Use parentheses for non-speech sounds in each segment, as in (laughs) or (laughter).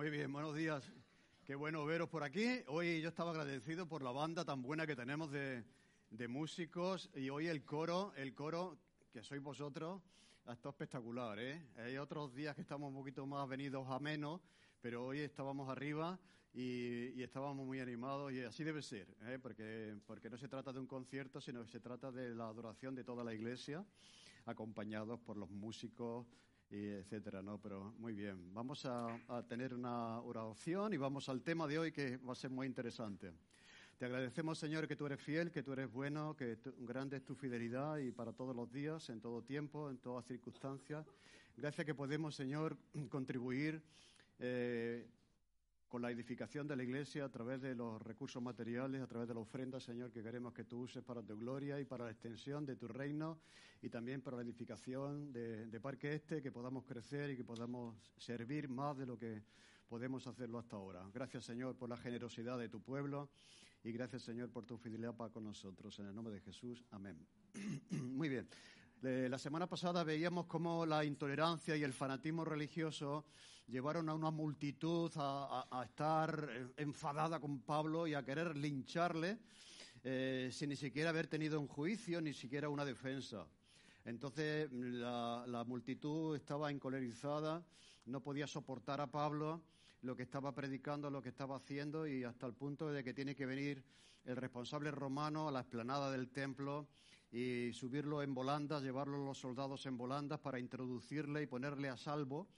Muy bien, buenos días. Qué bueno veros por aquí. Hoy yo estaba agradecido por la banda tan buena que tenemos de, de músicos y hoy el coro, el coro que sois vosotros, ha estado espectacular, ¿eh? Hay otros días que estamos un poquito más venidos a menos, pero hoy estábamos arriba y, estábamos muy animados y así debe ser, ¿eh? porque, porque no se trata de un concierto, sino que se trata de la adoración de toda la iglesia, acompañados por los músicos, y etcétera, ¿no? Pero muy bien, vamos a, tener una oración y vamos al tema de hoy que va a ser muy interesante. Te agradecemos, Señor, que tú eres fiel, que tú eres bueno, que grande es tu fidelidad y para todos los días, en todo tiempo, en todas circunstancias. Gracias que podemos, Señor, contribuir eh, con la edificación de la Iglesia a través de los recursos materiales, a través de la ofrenda, Señor, que queremos que tú uses para tu gloria y para la extensión de tu reino y también para la edificación de, de Parque Este, que podamos crecer y que podamos servir más de lo que podemos hacerlo hasta ahora. Gracias, Señor, por la generosidad de tu pueblo y gracias, Señor, por tu fidelidad para con nosotros. En el nombre de Jesús, amén. (clears throat) Muy bien. La semana pasada veíamos cómo la intolerancia y el fanatismo religioso llevaron a una multitud a, estar enfadada con Pablo y a querer lincharle eh, sin ni siquiera haber tenido un juicio, ni siquiera una defensa. Entonces la multitud estaba encolerizada, no podía soportar a Pablo, lo que estaba predicando, lo que estaba haciendo y hasta el punto de que tiene que venir el responsable romano a la explanada del templo y subirlo en volandas, llevarlo los soldados en volandas para introducirle y ponerle a salvo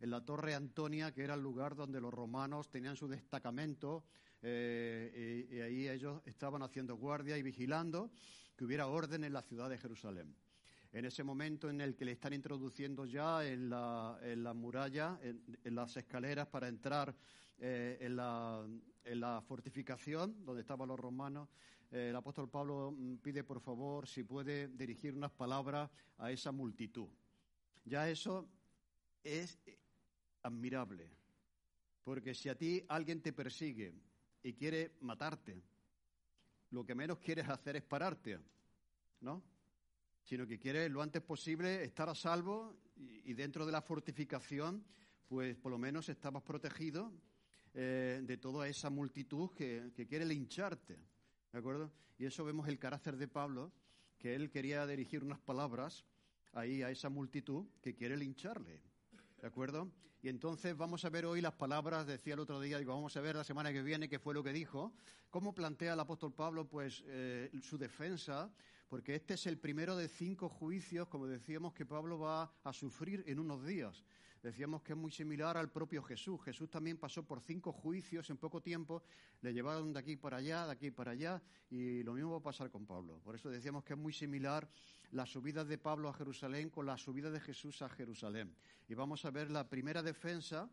en la Torre Antonia, que era el lugar donde los romanos tenían su destacamento, eh, y, ahí ellos estaban haciendo guardia y vigilando que hubiera orden en la ciudad de Jerusalén. En ese momento en el que le están introduciendo ya en la, muralla, en, las escaleras para entrar eh, en, la, fortificación donde estaban los romanos, el apóstol Pablo mm, pide por favor si puede dirigir unas palabras a esa multitud. Ya eso es admirable. Porque si a ti alguien te persigue y quiere matarte, lo que menos quieres hacer es pararte, ¿no? Sino que quieres lo antes posible estar a salvo y, dentro de la fortificación, pues por lo menos estabas protegido eh, de toda esa multitud que, que quiere lincharte, ¿de acuerdo? Y eso vemos el carácter de Pablo, que él quería dirigir unas palabras ahí a esa multitud que quiere lincharle. ¿De acuerdo? Y entonces vamos a ver hoy las palabras, decía el otro día, digo, vamos a ver la semana que viene qué fue lo que dijo, cómo plantea el apóstol Pablo pues eh, su defensa, porque este es el primero de cinco juicios, como decíamos, que Pablo va a sufrir en unos días. Decíamos que es muy similar al propio Jesús. Jesús también pasó por cinco juicios en poco tiempo, le llevaron de aquí para allá, de aquí para allá, y lo mismo va a pasar con Pablo. Por eso decíamos que es muy similar la subida de Pablo a Jerusalén con la subida de Jesús a Jerusalén. Y vamos a ver la primera defensa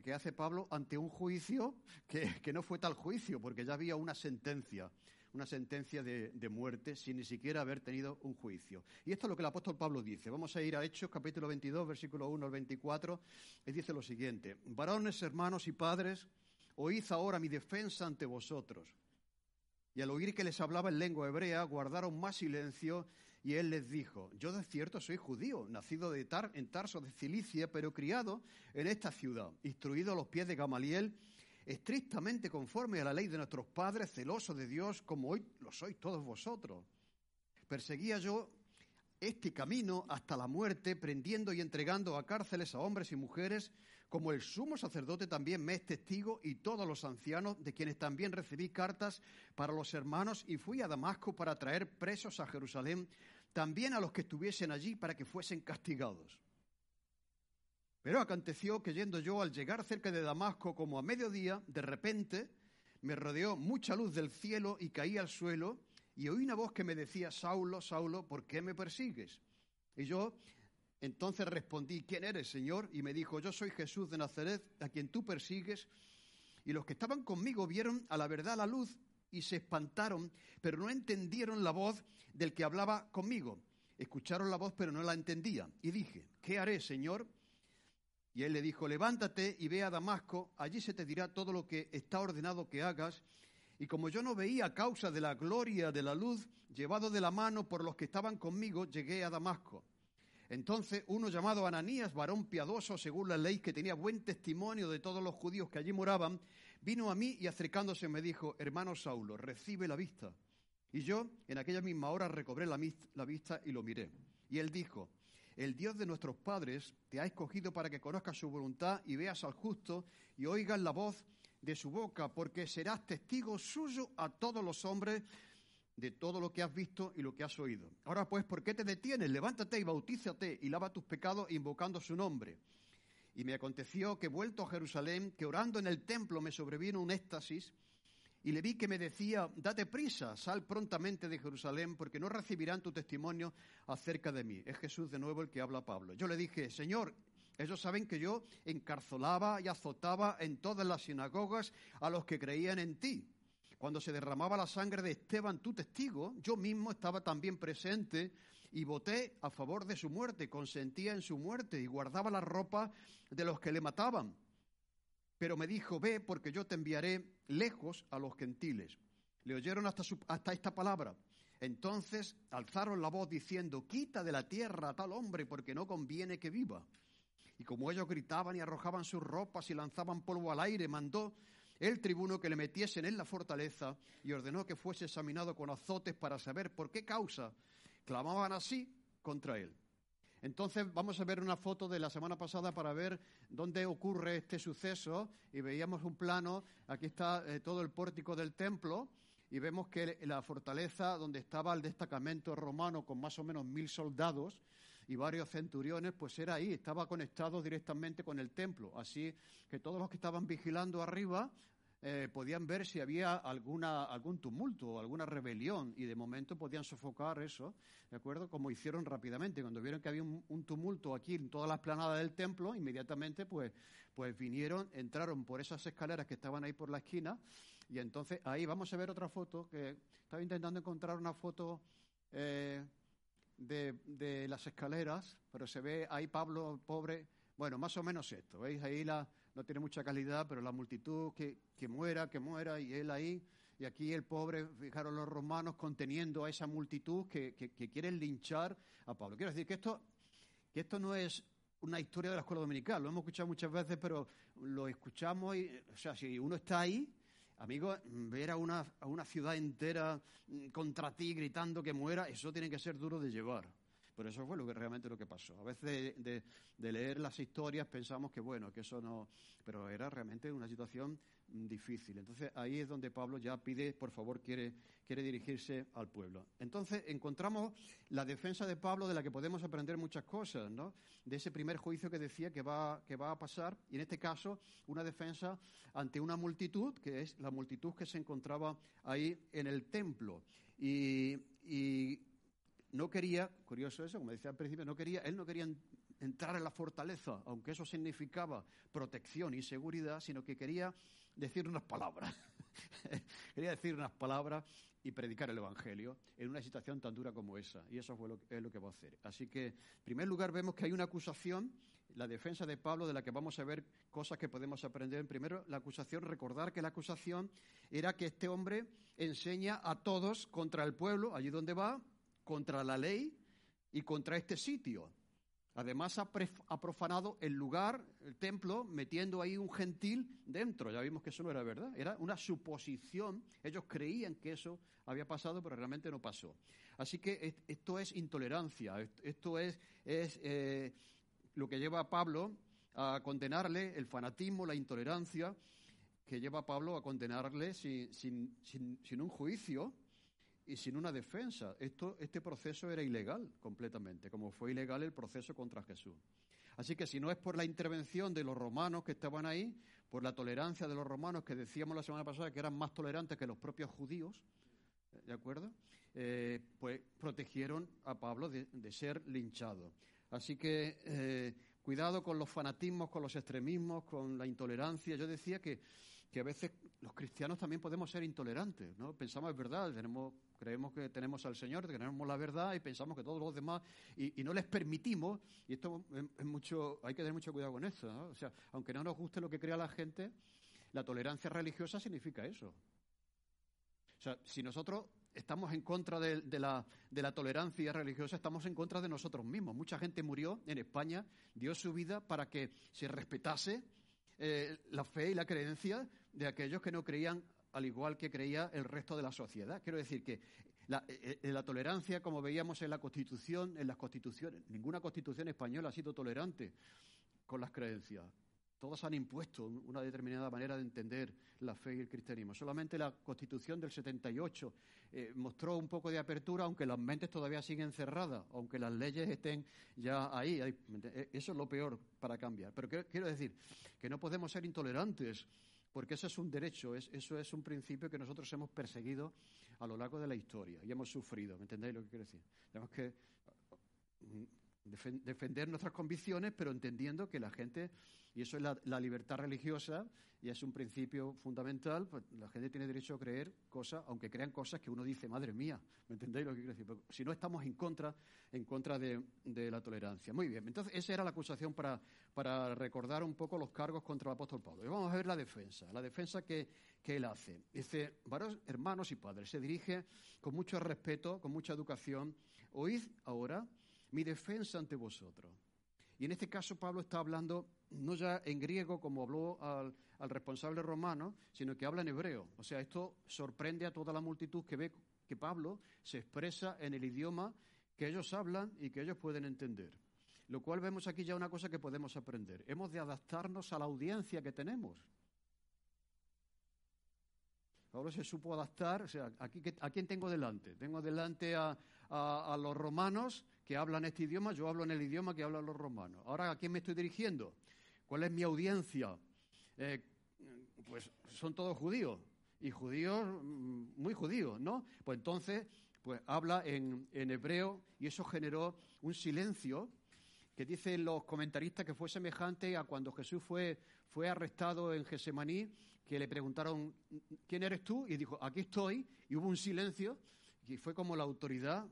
que hace Pablo ante un juicio que, que no fue tal juicio, porque ya había una sentencia una sentencia de, muerte sin ni siquiera haber tenido un juicio. Y esto es lo que el apóstol Pablo dice. Vamos a ir a Hechos capítulo 22, versículo 1 al 24. Y dice lo siguiente, varones, hermanos y padres, oíd ahora mi defensa ante vosotros. Y al oír que les hablaba en lengua hebrea, guardaron más silencio y él les dijo, yo de cierto soy judío, nacido de Tar, en Tarso de Cilicia, pero criado en esta ciudad, instruido a los pies de Gamaliel, estrictamente conforme a la ley de nuestros padres, celoso de Dios, como hoy lo sois todos vosotros. Perseguía yo este camino hasta la muerte, prendiendo y entregando a cárceles a hombres y mujeres, como el sumo sacerdote también me es testigo y todos los ancianos, de quienes también recibí cartas para los hermanos, y fui a Damasco para traer presos a Jerusalén, también a los que estuviesen allí para que fuesen castigados. Pero aconteció que yendo yo al llegar cerca de Damasco como a mediodía, de repente me rodeó mucha luz del cielo y caí al suelo y oí una voz que me decía, Saulo, Saulo, ¿por qué me persigues? Y yo entonces respondí, ¿quién eres, Señor? Y me dijo, yo soy Jesús de Nazaret, a quien tú persigues. Y los que estaban conmigo vieron a la verdad la luz y se espantaron, pero no entendieron la voz del que hablaba conmigo. Escucharon la voz, pero no la entendían. Y dije, ¿qué haré, Señor? Y él le dijo, levántate y ve a Damasco, allí se te dirá todo lo que está ordenado que hagas. Y como yo no veía causa de la gloria de la luz, llevado de la mano por los que estaban conmigo, llegué a Damasco. Entonces uno llamado Ananías, varón piadoso según la ley, que tenía buen testimonio de todos los judíos que allí moraban, vino a mí y acercándose me dijo, hermano Saulo, recibe la vista. Y yo en aquella misma hora recobré la, la vista y lo miré. Y él dijo, el Dios de nuestros padres te ha escogido para que conozcas su voluntad y veas al justo y oigas la voz de su boca, porque serás testigo suyo a todos los hombres de todo lo que has visto y lo que has oído. Ahora pues, ¿por qué te detienes? Levántate y bautízate y lava tus pecados invocando su nombre. Y me aconteció que vuelto a Jerusalén, que orando en el templo me sobrevino un éxtasis, y le vi que me decía, date prisa, sal prontamente de Jerusalén, porque no recibirán tu testimonio acerca de mí. Es Jesús de nuevo el que habla a Pablo. Yo le dije, Señor, ellos saben que yo encarcelaba y azotaba en todas las sinagogas a los que creían en ti. Cuando se derramaba la sangre de Esteban, tu testigo, yo mismo estaba también presente y voté a favor de su muerte, consentía en su muerte y guardaba la ropa de los que le mataban. Pero me dijo, ve, porque yo te enviaré lejos a los gentiles. Le oyeron hasta, hasta esta palabra. Entonces alzaron la voz diciendo, quita de la tierra a tal hombre, porque no conviene que viva. Y como ellos gritaban y arrojaban sus ropas y lanzaban polvo al aire, mandó el tribuno que le metiesen en la fortaleza y ordenó que fuese examinado con azotes para saber por qué causa clamaban así contra él. Entonces vamos a ver una foto de la semana pasada para ver dónde ocurre este suceso y veíamos un plano, aquí está eh, todo el pórtico del templo y vemos que la fortaleza donde estaba el destacamento romano con más o menos mil soldados y varios centuriones, pues era ahí, estaba conectado directamente con el templo. Así que todos los que estaban vigilando arriba eh, podían ver si había alguna, algún tumulto o alguna rebelión y de momento podían sofocar eso, ¿de acuerdo? Como hicieron rápidamente. Cuando vieron que había un, tumulto aquí en todas las planadas del templo, inmediatamente pues, pues vinieron, entraron por esas escaleras que estaban ahí por la esquina y entonces ahí vamos a ver otra foto que estaba intentando encontrar una foto eh, de, de las escaleras, pero se ve ahí Pablo, pobre, bueno, más o menos esto, ¿veis? Ahí la no tiene mucha calidad, pero la multitud que, que muera, que muera, y él ahí, y aquí el pobre, fijaron los romanos conteniendo a esa multitud que, que, quieren linchar a Pablo. Quiero decir que esto, que esto no es una historia de la escuela dominical, lo hemos escuchado muchas veces, pero lo escuchamos y, o sea, si uno está ahí, amigo, ver a una, a una ciudad entera contra ti gritando que muera, eso tiene que ser duro de llevar. Pero eso fue lo que realmente lo que pasó. A veces de, leer las historias pensamos que bueno, que eso no, pero era realmente una situación difícil. Entonces ahí es donde Pablo ya pide, por favor, quiere, quiere dirigirse al pueblo. Entonces encontramos la defensa de Pablo de la que podemos aprender muchas cosas, ¿no? De ese primer juicio que decía que va, que va a pasar, y en este caso una defensa ante una multitud, que es la multitud que se encontraba ahí en el templo. y no quería, curioso eso, como decía al principio, no quería, él no quería entrar en la fortaleza, aunque eso significaba protección y seguridad, sino que quería decir unas palabras. (laughs) quería decir unas palabras y predicar el Evangelio en una situación tan dura como esa. Y eso fue lo, es lo que va a hacer. Así que, en primer lugar, vemos que hay una acusación, la defensa de Pablo, de la que vamos a ver cosas que podemos aprender. Primero, la acusación, recordar que la acusación era que este hombre enseña a todos contra el pueblo, allí donde va, contra la ley y contra este sitio. Además ha, profanado el lugar, el templo, metiendo ahí un gentil dentro. Ya vimos que eso no era verdad, era una suposición. Ellos creían que eso había pasado, pero realmente no pasó. Así que esto es intolerancia, esto es, eh, lo que lleva a Pablo a condenarle, el fanatismo, la intolerancia, que lleva a Pablo a condenarle sin un juicio, y sin una defensa. Esto, este proceso era ilegal completamente, como fue ilegal el proceso contra Jesús. Así que si no es por la intervención de los romanos que estaban ahí, por la tolerancia de los romanos que decíamos la semana pasada que eran más tolerantes que los propios judíos, ¿de acuerdo? Eh, pues protegieron a Pablo de, ser linchado. Así que eh, cuidado con los fanatismos, con los extremismos, con la intolerancia. Yo decía que, que a veces los cristianos también podemos ser intolerantes, ¿no? Pensamos, es verdad, tenemos creemos que tenemos al Señor, tenemos la verdad y pensamos que todos los demás, y, no les permitimos, y esto es, mucho, hay que tener mucho cuidado con eso, ¿no? O sea, aunque no nos guste lo que crea la gente, la tolerancia religiosa significa eso. O sea, si nosotros estamos en contra de, la, de, la, tolerancia religiosa, estamos en contra de nosotros mismos. Mucha gente murió en España, dio su vida para que se respetase eh, la fe y la creencia de aquellos que no creían al igual que creía el resto de la sociedad. Quiero decir que la, eh, eh, la, tolerancia, como veíamos en la Constitución, en las constituciones, ninguna constitución española ha sido tolerante con las creencias. Todas han impuesto una determinada manera de entender la fe y el cristianismo. Solamente la Constitución del 78 eh, mostró un poco de apertura, aunque las mentes todavía siguen cerradas, aunque las leyes estén ya ahí. Eso es lo peor para cambiar. Pero quiero decir que no podemos ser intolerantes, porque eso es un derecho, eso es un principio que nosotros hemos perseguido a lo largo de la historia y hemos sufrido. ¿Me entendéis lo que quiero decir? Tenemos que defender nuestras convicciones, pero entendiendo que la gente, y eso es la, libertad religiosa, y es un principio fundamental, pues la gente tiene derecho a creer cosas, aunque crean cosas que uno dice, madre mía, ¿me entendéis lo que quiero decir? si no estamos en contra, en contra de, la tolerancia. Muy bien, entonces esa era la acusación para, para recordar un poco los cargos contra el apóstol Pablo. Y vamos a ver la defensa, la defensa que, que él hace. Dice, hermanos y padres, se dirige con mucho respeto, con mucha educación, oíd ahora mi defensa ante vosotros. Y en este caso Pablo está hablando no ya en griego como habló al, al, responsable romano, sino que habla en hebreo. O sea, esto sorprende a toda la multitud que ve que Pablo se expresa en el idioma que ellos hablan y que ellos pueden entender. Lo cual vemos aquí ya una cosa que podemos aprender. Hemos de adaptarnos a la audiencia que tenemos. Pablo se supo adaptar, o sea, aquí, ¿a quién tengo delante? Tengo delante a, los romanos que hablan este idioma, yo hablo en el idioma que hablan los romanos. Ahora, ¿a quién me estoy dirigiendo? ¿Cuál es mi audiencia? Eh, pues son todos judíos, y judíos, mm, muy judíos, ¿no? Pues entonces, pues habla en, hebreo y eso generó un silencio que dicen los comentaristas que fue semejante a cuando Jesús fue, fue arrestado en Gesemaní que le preguntaron, ¿quién eres tú? Y dijo, aquí estoy, y hubo un silencio, y fue como la autoridad,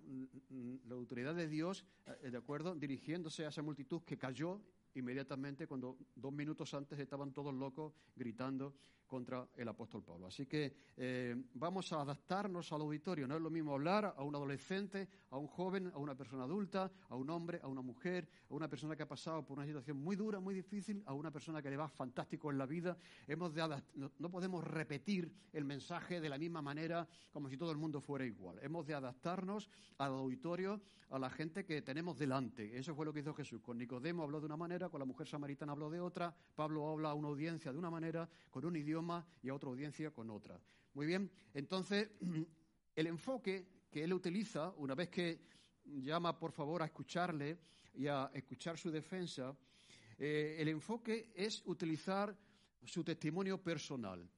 la autoridad de Dios, eh, ¿de acuerdo?, dirigiéndose a esa multitud que cayó inmediatamente cuando dos minutos antes estaban todos locos gritando contra el apóstol Pablo. Así que eh, vamos a adaptarnos al auditorio. No es lo mismo hablar a un adolescente, a un joven, a una persona adulta, a un hombre, a una mujer, a una persona que ha pasado por una situación muy dura, muy difícil, a una persona que le va fantástico en la vida. Hemos de no, no podemos repetir el mensaje de la misma manera como si todo el mundo fuera igual. Hemos de adaptarnos al auditorio, a la gente que tenemos delante. Eso fue lo que hizo Jesús. Con Nicodemo habló de una manera, con la mujer samaritana habló de otra, Pablo habla a una audiencia de una manera, con un idioma y a otra audiencia con otra. Muy bien, entonces (clears throat) el enfoque que él utiliza, una vez que llama por favor a escucharle y a escuchar su defensa, eh, el enfoque es utilizar su testimonio personal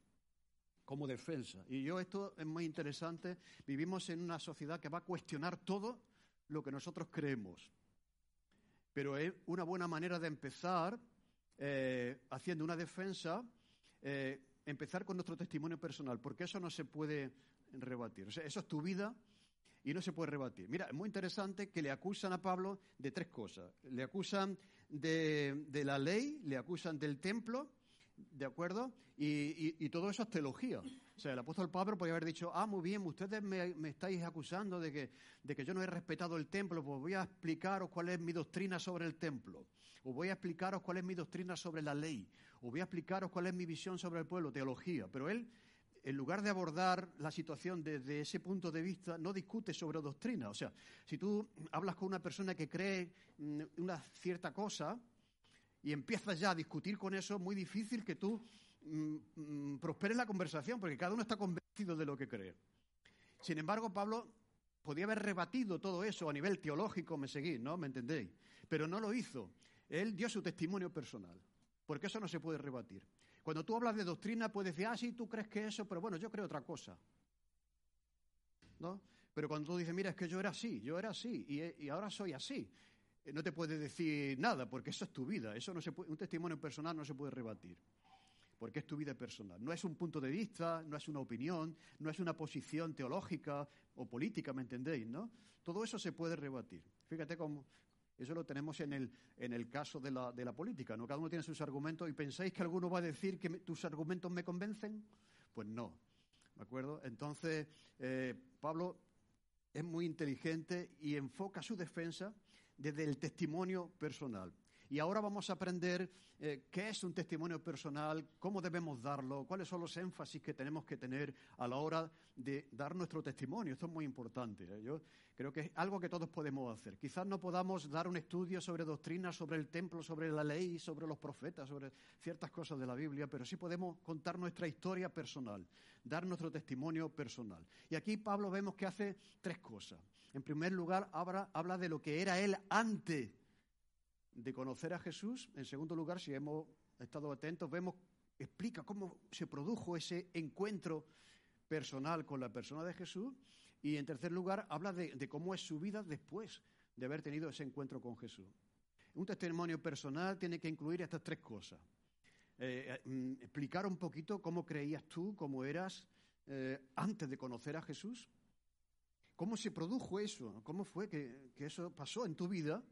como defensa. Y yo esto es muy interesante. Vivimos en una sociedad que va a cuestionar todo lo que nosotros creemos. Pero es una buena manera de empezar eh, haciendo una defensa eh, empezar con nuestro testimonio personal, porque eso no se puede rebatir. Eso es tu vida y no se puede rebatir. Mira, es muy interesante que le acusan a Pablo de tres cosas. Le acusan de, la ley, le acusan del templo, ¿de acuerdo? Y, todo eso es teología. O sea, el apóstol Pablo podría haber dicho, ah, muy bien, ustedes me, me, estáis acusando de que, de que yo no he respetado el templo, pues voy a explicaros cuál es mi doctrina sobre el templo. O voy a explicaros cuál es mi doctrina sobre la ley os voy a explicaros cuál es mi visión sobre el pueblo, teología. Pero él, en lugar de abordar la situación desde ese punto de vista, no discute sobre doctrina. O sea, si tú hablas con una persona que cree mm, una cierta cosa y empiezas ya a discutir con eso, es muy difícil que tú mm, mm, prosperes la conversación, porque cada uno está convencido de lo que cree. Sin embargo, Pablo podía haber rebatido todo eso a nivel teológico, me seguís, ¿no? ¿Me entendéis? Pero no lo hizo. Él dio su testimonio personal porque eso no se puede rebatir. Cuando tú hablas de doctrina, puedes decir, ah, sí, tú crees que eso, pero bueno, yo creo otra cosa. ¿No? Pero cuando tú dices, mira, es que yo era así, yo era así, y, ahora soy así, eh, no te puedes decir nada, porque eso es tu vida. Eso no se un testimonio personal no se puede rebatir, porque es tu vida personal. No es un punto de vista, no es una opinión, no es una posición teológica o política, ¿me entendéis? ¿no? Todo eso se puede rebatir. Fíjate cómo, eso lo tenemos en el, en el caso de la, de la política, ¿no? Cada uno tiene sus argumentos y pensáis que alguno va a decir que tus argumentos me convencen. Pues no. ¿De acuerdo? Entonces, eh, Pablo es muy inteligente y enfoca su defensa desde el testimonio personal. Y ahora vamos a aprender eh, qué es un testimonio personal, cómo debemos darlo, cuáles son los énfasis que tenemos que tener a la hora de dar nuestro testimonio. Esto es muy importante. ¿eh? Yo creo que es algo que todos podemos hacer. Quizás no podamos dar un estudio sobre doctrina, sobre el templo, sobre la ley, sobre los profetas, sobre ciertas cosas de la Biblia, pero sí podemos contar nuestra historia personal, dar nuestro testimonio personal. Y aquí Pablo vemos que hace tres cosas. En primer lugar, habla, habla de lo que era él antes de conocer a Jesús. En segundo lugar, si hemos estado atentos, vemos, explica cómo se produjo ese encuentro personal con la persona de Jesús. Y en tercer lugar, habla de, cómo es su vida después de haber tenido ese encuentro con Jesús. Un testimonio personal tiene que incluir estas tres cosas. Eh, mm, explicar un poquito cómo creías tú, cómo eras eh, antes de conocer a Jesús. ¿Cómo se produjo eso? ¿Cómo fue que, que eso pasó en tu vida?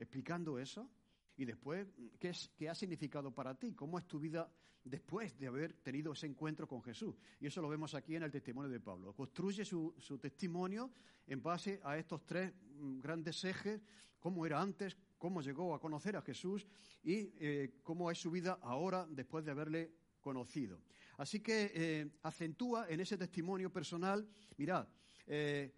Explicando eso. Y después, ¿qué, es, ¿qué ha significado para ti? ¿Cómo es tu vida después de haber tenido ese encuentro con Jesús? Y eso lo vemos aquí en el testimonio de Pablo. Construye su, su testimonio en base a estos tres mm, grandes ejes, cómo era antes, cómo llegó a conocer a Jesús y eh, cómo es su vida ahora después de haberle conocido. Así que eh, acentúa en ese testimonio personal, mirad, eh,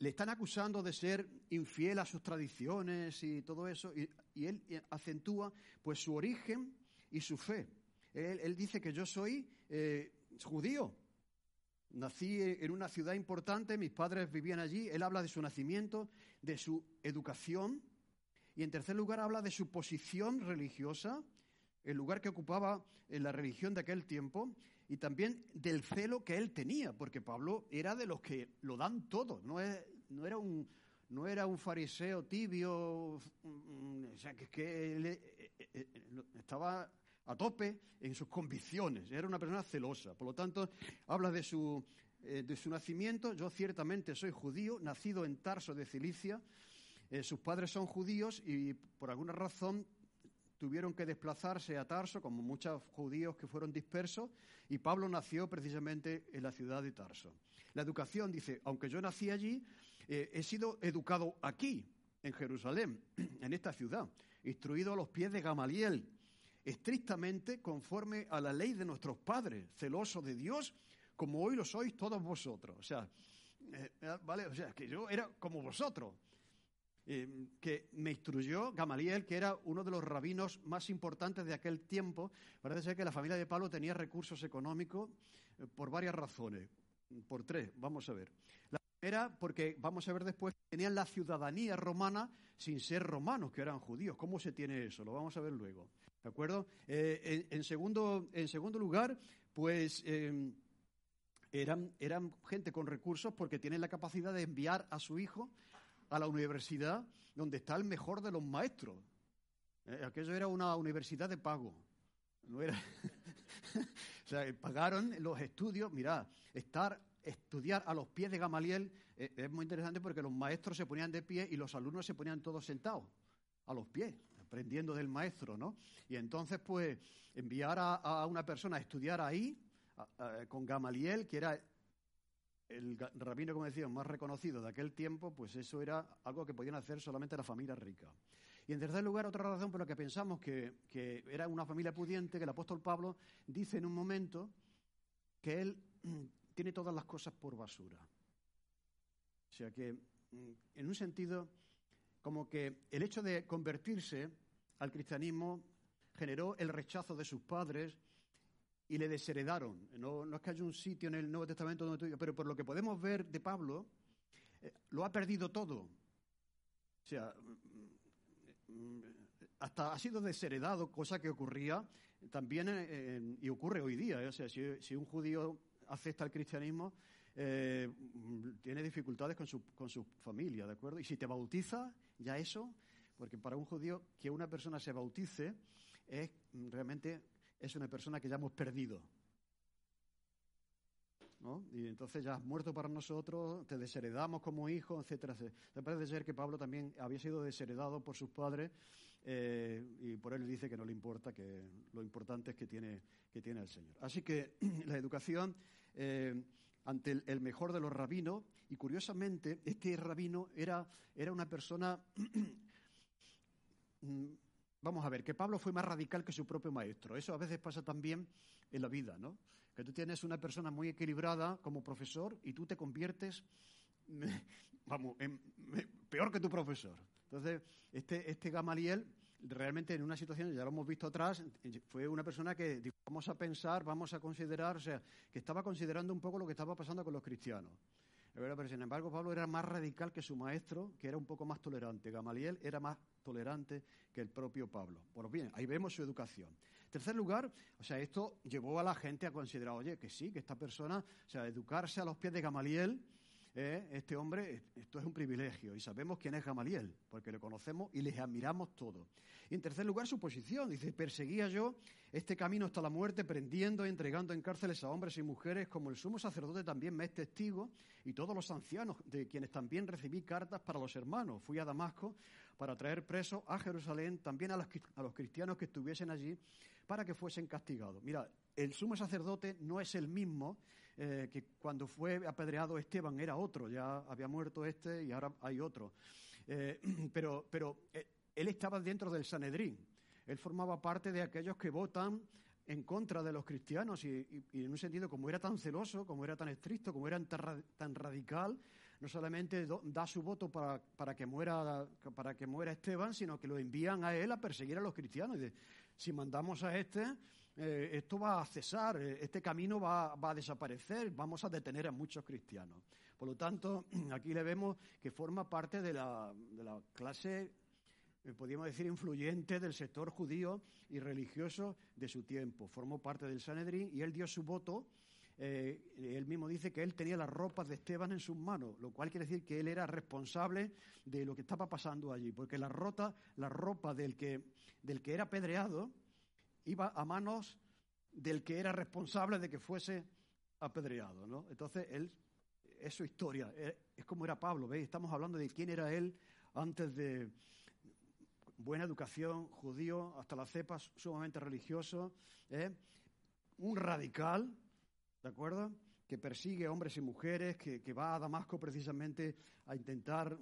le están acusando de ser infiel a sus tradiciones y todo eso, y, él eh, acentúa pues su origen y su fe. Él, dice que yo soy eh, judío, nací en una ciudad importante, mis padres vivían allí, él habla de su nacimiento, de su educación, y en tercer lugar habla de su posición religiosa, el lugar que ocupaba en la religión de aquel tiempo, y también del celo que él tenía, porque Pablo era de los que lo dan todo, no, no, era, un, no era un fariseo tibio, mm, o sea, que, que él eh, eh, eh, estaba a tope en sus convicciones, era una persona celosa. Por lo tanto, habla de su, de su nacimiento, yo ciertamente soy judío, nacido en Tarso de Cilicia, sus padres son judíos y por alguna razón tuvieron que desplazarse a Tarso, como muchos judíos que fueron dispersos, y Pablo nació precisamente en la ciudad de Tarso. La educación dice, aunque yo nací allí, eh, he sido educado aquí, en Jerusalén, (clears throat) en esta ciudad, instruido a los pies de Gamaliel, estrictamente conforme a la ley de nuestros padres, celoso de Dios, como hoy lo sois todos vosotros. O sea, eh, ¿vale? O sea, que yo era como vosotros. Eh, que me instruyó Gamaliel, que era uno de los rabinos más importantes de aquel tiempo. Parece ser que la familia de Pablo tenía recursos económicos eh, por varias razones, por tres, vamos a ver. La primera, porque vamos a ver después, tenían la ciudadanía romana sin ser romanos, que eran judíos. ¿Cómo se tiene eso? Lo vamos a ver luego. ¿De acuerdo? Eh, en, segundo, en segundo lugar, pues eran, eran gente con recursos porque tienen la capacidad de enviar a su hijo a la universidad donde está el mejor de los maestros. Eh, aquello era una universidad de pago. No era. (laughs) o sea, pagaron los estudios. Mirad, estar, estudiar a los pies de Gamaliel eh, es muy interesante porque los maestros se ponían de pie y los alumnos se ponían todos sentados, a los pies, aprendiendo del maestro, ¿no? Y entonces, pues, enviar a, una persona a estudiar ahí, con Gamaliel, que era el rabino, como decía, más reconocido de aquel tiempo, pues eso era algo que podían hacer solamente la familia rica. Y en tercer lugar, otra razón por la que pensamos que, era una familia pudiente, que el apóstol Pablo dice en un momento que él tiene todas las cosas por basura. O sea que, mm, en un sentido, como que el hecho de convertirse al cristianismo generó el rechazo de sus padres, y le desheredaron. No, es que haya un sitio en el Nuevo Testamento donde pero por lo que podemos ver de Pablo, eh, lo ha perdido todo. O sea, mm, hasta ha sido desheredado, cosa que ocurría también eh, y ocurre hoy día. O sea, si, un judío acepta el cristianismo, tiene dificultades con su, con su familia, ¿de acuerdo? Y si te bautiza, ya eso, porque para un judío que una persona se bautice es realmente es una persona que ya hemos perdido. ¿no? Y entonces ya has muerto para nosotros, te desheredamos como hijo, etcétera, etcétera. Parece ser que Pablo también había sido desheredado por sus padres eh, y por él dice que no le importa, que lo importante es que tiene, que tiene el Señor. Así que (clears throat) la educación eh, ante el, mejor de los rabinos, y curiosamente este rabino era, era una persona, (clears throat) mm, vamos a ver, que Pablo fue más radical que su propio maestro. Eso a veces pasa también en la vida, ¿no? Que tú tienes una persona muy equilibrada como profesor y tú te conviertes, (laughs) vamos, peor que tu profesor. Entonces, este, este Gamaliel realmente en una situación, ya lo hemos visto atrás, fue una persona que dijo, vamos a pensar, vamos a considerar, o sea, que estaba considerando un poco lo que estaba pasando con los cristianos. Pero sin embargo, Pablo era más radical que su maestro, que era un poco más tolerante. Gamaliel era más tolerante que el propio Pablo. Pues bien, ahí vemos su educación. En tercer lugar, o sea, esto llevó a la gente a considerar, oye, que sí, que esta persona, o sea, educarse a los pies de Gamaliel, eh, este hombre, esto es un privilegio y sabemos quién es Gamaliel, porque le conocemos y les admiramos todo. Y en tercer lugar, su posición. Dice, perseguía yo este camino hasta la muerte, prendiendo y entregando en cárceles a hombres y mujeres, como el sumo sacerdote también me es testigo, y todos los ancianos, de quienes también recibí cartas para los hermanos. Fui a Damasco para traer presos a Jerusalén, también a los, a los cristianos que estuviesen allí, para que fuesen castigados. Mira, el sumo sacerdote no es el mismo eh, que cuando fue apedreado Esteban era otro, ya había muerto este y ahora hay otro. Eh, (clears throat) pero pero eh, él estaba dentro del Sanedrín, él formaba parte de aquellos que votan en contra de los cristianos y, en un sentido como era tan celoso, como era tan estricto, como era tan, radical, no solamente da su voto para, para, que muera, para que muera Esteban, sino que lo envían a él a perseguir a los cristianos. Y si mandamos a este, eh, esto va a cesar, eh, este camino va, a desaparecer, vamos a detener a muchos cristianos. Por lo tanto, (clears throat) aquí le vemos que forma parte de la, clase, eh, podríamos decir, influyente del sector judío y religioso de su tiempo. Formó parte del Sanedrín y él dio su voto. él mismo dice que él tenía las ropas de Esteban en sus manos, lo cual quiere decir que él era responsable de lo que estaba pasando allí, porque la, rota, la ropa del que, del que era apedreado iba a manos del que era responsable de que fuese apedreado, ¿no? Entonces, él, es su historia, es como era Pablo, ¿veis? Estamos hablando de quién era él antes de buena educación, judío, hasta las cepas, sumamente religioso, ¿eh? un radical, ¿de acuerdo? Que persigue hombres y mujeres, que, que va a Damasco precisamente a intentar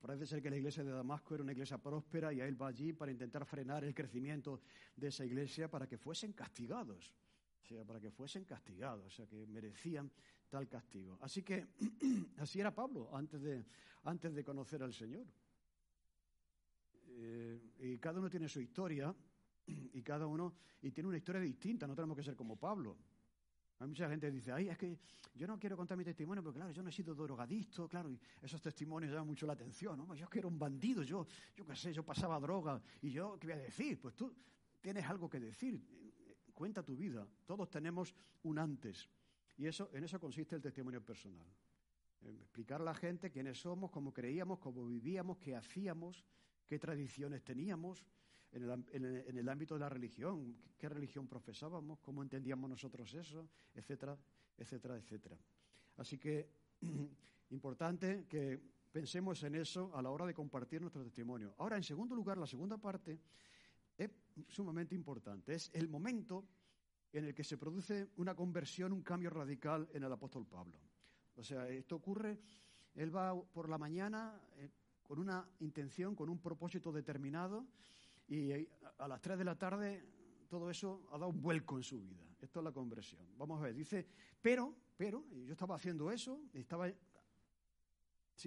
Parece ser que la iglesia de Damasco era una iglesia próspera y él va allí para intentar frenar el crecimiento de esa iglesia para que fuesen castigados. O sea, para que fuesen castigados, o sea, que merecían tal castigo. Así que (clears throat) así era Pablo antes de, antes de conocer al Señor. Eh, y cada uno tiene su historia (clears throat) y cada uno y tiene una historia distinta, no tenemos que ser como Pablo. Hay mucha gente que dice, ay, es que yo no quiero contar mi testimonio, porque claro, yo no he sido drogadicto, claro, y esos testimonios llaman mucho la atención, ¿no? Yo es que era un bandido, yo, yo qué sé, yo pasaba droga, y yo, ¿qué voy a decir? Pues tú tienes algo que decir, cuenta tu vida, todos tenemos un antes, y eso, en eso consiste el testimonio personal. explicar a la gente quiénes somos, cómo creíamos, cómo vivíamos, qué hacíamos, qué tradiciones teníamos, en el, ámbito de la religión, qué religión profesábamos, cómo entendíamos nosotros eso, etcétera, etcétera, etcétera. Así que (clears throat) importante que pensemos en eso a la hora de compartir nuestro testimonio. Ahora, en segundo lugar, la segunda parte es sumamente importante. Es el momento en el que se produce una conversión, un cambio radical en el apóstol Pablo. O sea, esto ocurre, él va por la mañana eh, con una intención, con un propósito determinado, y a las 3 de la tarde todo eso ha dado un vuelco en su vida. Esto es la conversión. Vamos a ver, dice, pero, pero, yo estaba haciendo eso, estaba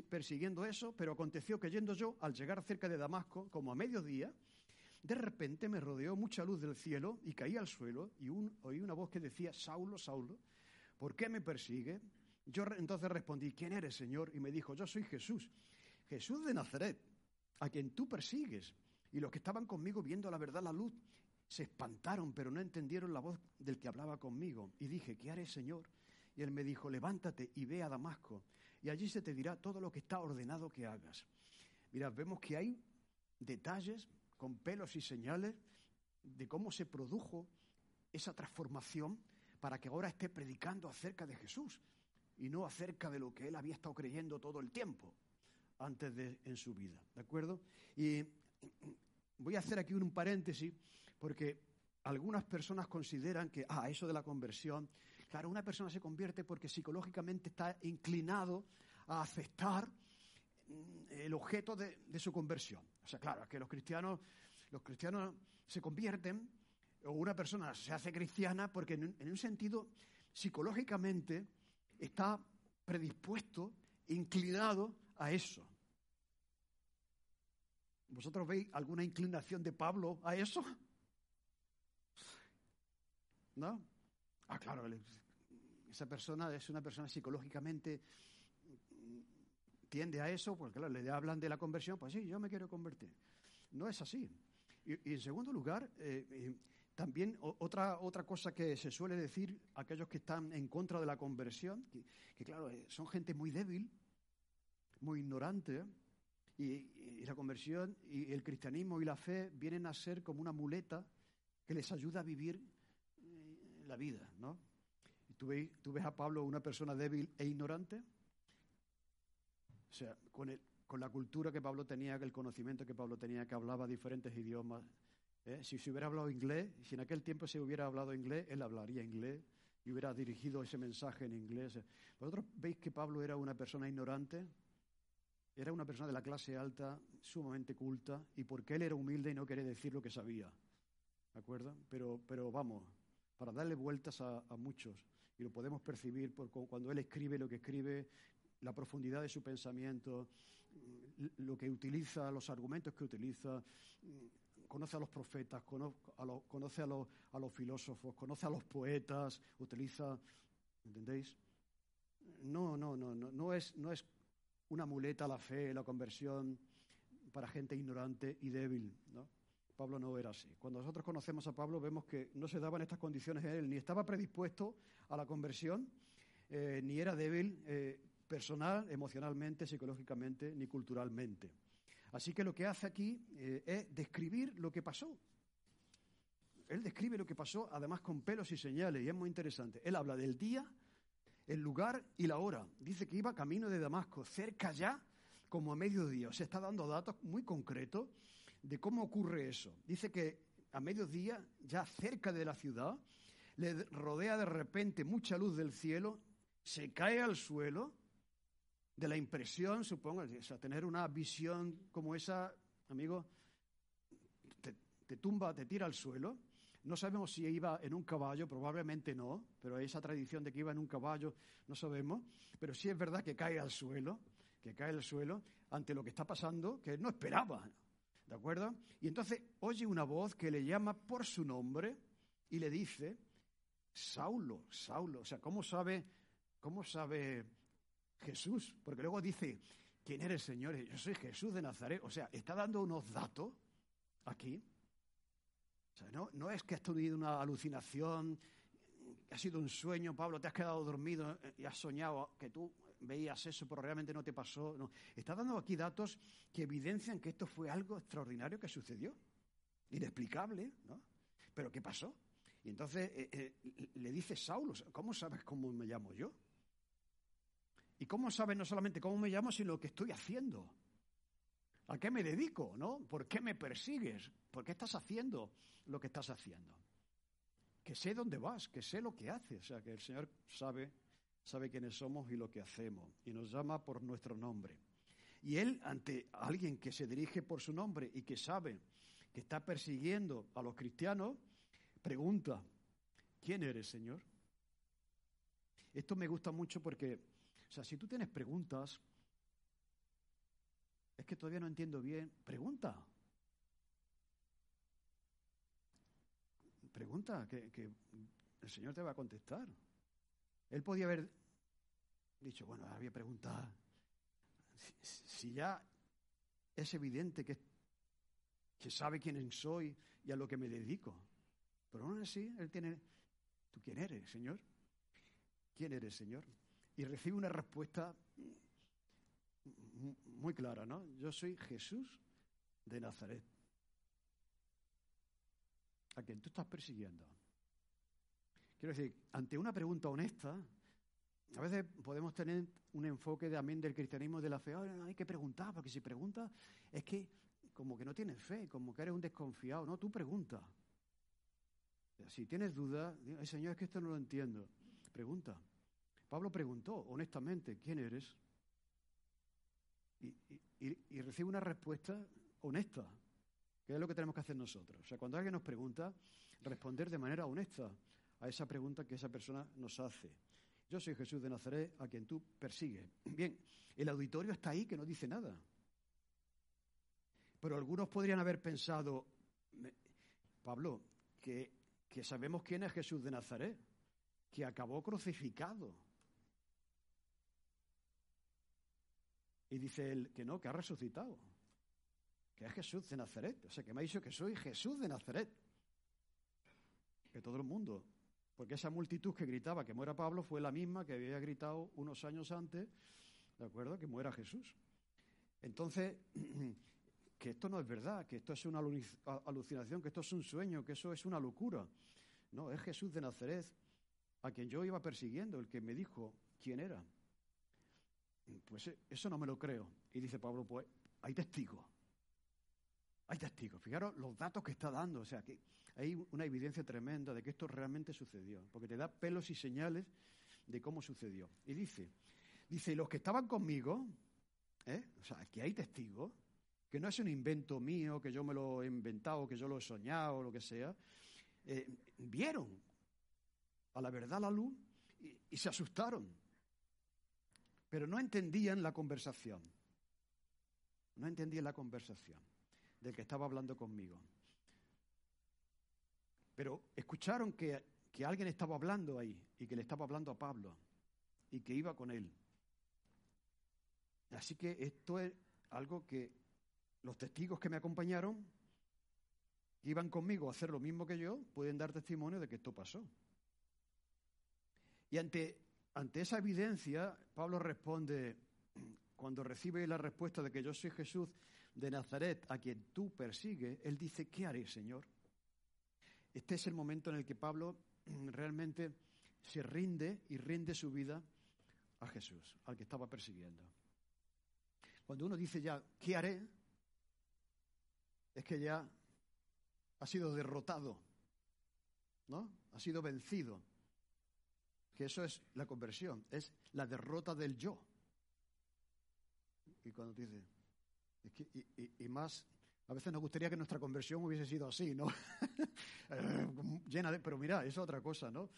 persiguiendo eso, pero aconteció que yendo yo, al llegar cerca de Damasco, como a mediodía, de repente me rodeó mucha luz del cielo y caí al suelo y oí una voz que decía, Saulo, Saulo, ¿por qué me persigue? Yo entonces respondí, ¿quién eres, Señor? Y me dijo, yo soy Jesús, Jesús de Nazaret, a quien tú persigues. Y los que estaban conmigo viendo la verdad, la luz, se espantaron, pero no entendieron la voz del que hablaba conmigo. Y dije, ¿qué haré, Señor? Y él me dijo, levántate y ve a Damasco, y allí se te dirá todo lo que está ordenado que hagas. Mira, vemos que hay detalles con pelos y señales de cómo se produjo esa transformación para que ahora esté predicando acerca de Jesús y no acerca de lo que él había estado creyendo todo el tiempo antes de en su vida, ¿de acuerdo? Y voy a hacer aquí un paréntesis porque algunas personas consideran que, ah, eso de la conversión, claro, una persona se convierte porque psicológicamente está inclinado a aceptar mm, el objeto de, su conversión. O sea, claro, que los cristianos, los cristianos se convierten, o una persona se hace cristiana porque en un sentido psicológicamente está predispuesto, inclinado a eso. ¿Vosotros veis alguna inclinación de Pablo a eso? ¿No? Ah, claro, esa persona es una persona psicológicamente tiende a eso, porque claro, le hablan de la conversión, pues sí, yo me quiero convertir. No es así. Y, en segundo lugar, eh, eh, también otra, otra cosa que se suele decir aquellos que están en contra de la conversión, que, claro, eh, son gente muy débil, muy ignorante, y, la conversión y el cristianismo y la fe vienen a ser como una muleta que les ayuda a vivir eh, la vida, ¿no? ¿Tú, ¿Tú ves a Pablo una persona débil e ignorante? O sea, con, el, con la cultura que Pablo tenía, el conocimiento que Pablo tenía, que hablaba diferentes idiomas. ¿eh? Si se hubiera hablado inglés, si en aquel tiempo se hubiera hablado inglés, él hablaría inglés y hubiera dirigido ese mensaje en inglés. ¿Vosotros veis que Pablo era una persona ignorante? Era una persona de la clase alta, sumamente culta, y porque él era humilde y no quería decir lo que sabía. ¿De acuerdo? Pero, pero vamos, para darle vueltas a, muchos, y lo podemos percibir cuando él escribe lo que escribe, la profundidad de su pensamiento, lo que utiliza, los argumentos que utiliza, conoce a los profetas, conoce a, los, a los filósofos, conoce a los poetas, utiliza, ¿entendéis? No, no, no, no, no es, no es una muleta la fe, la conversión para gente ignorante y débil. ¿no? Pablo no era así. Cuando nosotros conocemos a Pablo vemos que no se daban estas condiciones a él, ni estaba predispuesto a la conversión, eh, ni era débil eh, personal, emocionalmente, psicológicamente, ni culturalmente. Así que lo que hace aquí eh, es describir lo que pasó. Él describe lo que pasó, además con pelos y señales, y es muy interesante. Él habla del día el lugar y la hora. Dice que iba camino de Damasco, cerca ya, como a mediodía. O sea, está dando datos muy concretos de cómo ocurre eso. Dice que a mediodía, ya cerca de la ciudad, le rodea de repente mucha luz del cielo, se cae al suelo, de la impresión, supongo, o sea, tener una visión como esa, amigo, te, te tumba, te tira al suelo, no sabemos si iba en un caballo, probablemente no, pero esa tradición de que iba en un caballo no sabemos, pero sí es verdad que cae al suelo, que cae al suelo ante lo que está pasando, que no esperaba, ¿de acuerdo? Y entonces oye una voz que le llama por su nombre y le dice, Saulo, Saulo, o sea, ¿cómo sabe, cómo sabe Jesús? Porque luego dice, ¿quién eres, Señor? Yo soy Jesús de Nazaret, o sea, está dando unos datos aquí no, es que has tenido una alucinación, ha sido un sueño, Pablo, te has quedado dormido y has soñado que tú veías eso, pero realmente no te pasó. No. Está dando aquí datos que evidencian que esto fue algo extraordinario que sucedió, inexplicable, ¿no? Pero ¿qué pasó? Y entonces eh, eh, le dice Saulo, ¿cómo sabes cómo me llamo yo? ¿Y cómo sabes no solamente cómo me llamo, sino lo que estoy haciendo? ¿A qué me dedico? ¿No? ¿Por qué me persigues? ¿Por qué estás haciendo lo que estás haciendo? Que sé dónde vas, que sé lo que haces. O sea, que el Señor sabe, sabe quiénes somos y lo que hacemos. Y nos llama por nuestro nombre. Y Él, ante alguien que se dirige por su nombre y que sabe que está persiguiendo a los cristianos, pregunta, ¿quién eres, Señor? Esto me gusta mucho porque, o sea, si tú tienes preguntas, es que todavía no entiendo bien. Pregunta. Pregunta, que, el Señor te va a contestar. Él podía haber dicho, bueno, había preguntado. Si, ya es evidente que, que sabe quién soy y a lo que me dedico. Pero aún así, Él tiene, ¿tú quién eres, Señor? ¿Quién eres, Señor? Y recibe una respuesta muy clara, ¿no? Yo soy Jesús de Nazaret, a quien tú estás persiguiendo. Quiero decir, ante una pregunta honesta, a veces podemos tener un enfoque amén del cristianismo de la fe. hay que preguntar, porque si preguntas es que como que no tienes fe, como que eres un desconfiado. No, tú pregunta. Si tienes dudas, Señor, es que esto no lo entiendo. Pregunta. Pablo preguntó honestamente, ¿quién eres? Y, recibe una respuesta honesta, que es lo que tenemos que hacer nosotros. O sea, cuando alguien nos pregunta, responder de manera honesta a esa pregunta que esa persona nos hace. Yo soy Jesús de Nazaret, a quien tú persigues. Bien, el auditorio está ahí que no dice nada. Pero algunos podrían haber pensado, Pablo, que, que sabemos quién es Jesús de Nazaret, que acabó crucificado. Y dice él que no, que ha resucitado, que es Jesús de Nazaret. O sea, que me ha dicho que soy Jesús de Nazaret. Que todo el mundo porque esa multitud que gritaba que muera Pablo fue la misma que había gritado unos años antes, ¿de acuerdo? Que muera Jesús. Entonces, (clears throat) que esto no es verdad, que esto es una alucinación, que esto es un sueño, que eso es una locura. No, es Jesús de Nazaret, a quien yo iba persiguiendo, el que me dijo quién era. Pues eh, eso no me lo creo. Y dice Pablo, pues hay testigos. Hay testigos. Fijaros los datos que está dando. O sea, que hay una evidencia tremenda de que esto realmente sucedió, porque te da pelos y señales de cómo sucedió. Y dice, dice, los que estaban conmigo, ¿eh? o sea, aquí hay testigos, que no es un invento mío, que yo me lo he inventado, que yo lo he soñado, lo que sea, eh, vieron a la verdad la luz y se asustaron, pero no entendían la conversación, no entendían la conversación del que estaba hablando conmigo. Pero escucharon que, alguien estaba hablando ahí y que le estaba hablando a Pablo y que iba con él. Así que esto es algo que los testigos que me acompañaron, que iban conmigo a hacer lo mismo que yo, pueden dar testimonio de que esto pasó. Y ante, ante esa evidencia, Pablo responde, cuando recibe la respuesta de que yo soy Jesús de Nazaret, a quien tú persigues, él dice, ¿qué haré, Señor? Este es el momento en el que Pablo (clears throat) realmente se rinde y rinde su vida a Jesús, al que estaba persiguiendo. Cuando uno dice ya, ¿qué haré? Es que ya ha sido derrotado, ¿no? Ha sido vencido. Que eso es la conversión, es la derrota del yo. Y cuando dice, y más a veces nos gustaría que nuestra conversión hubiese sido así, ¿no? (laughs) Llena de, pero mira, es otra cosa, ¿no?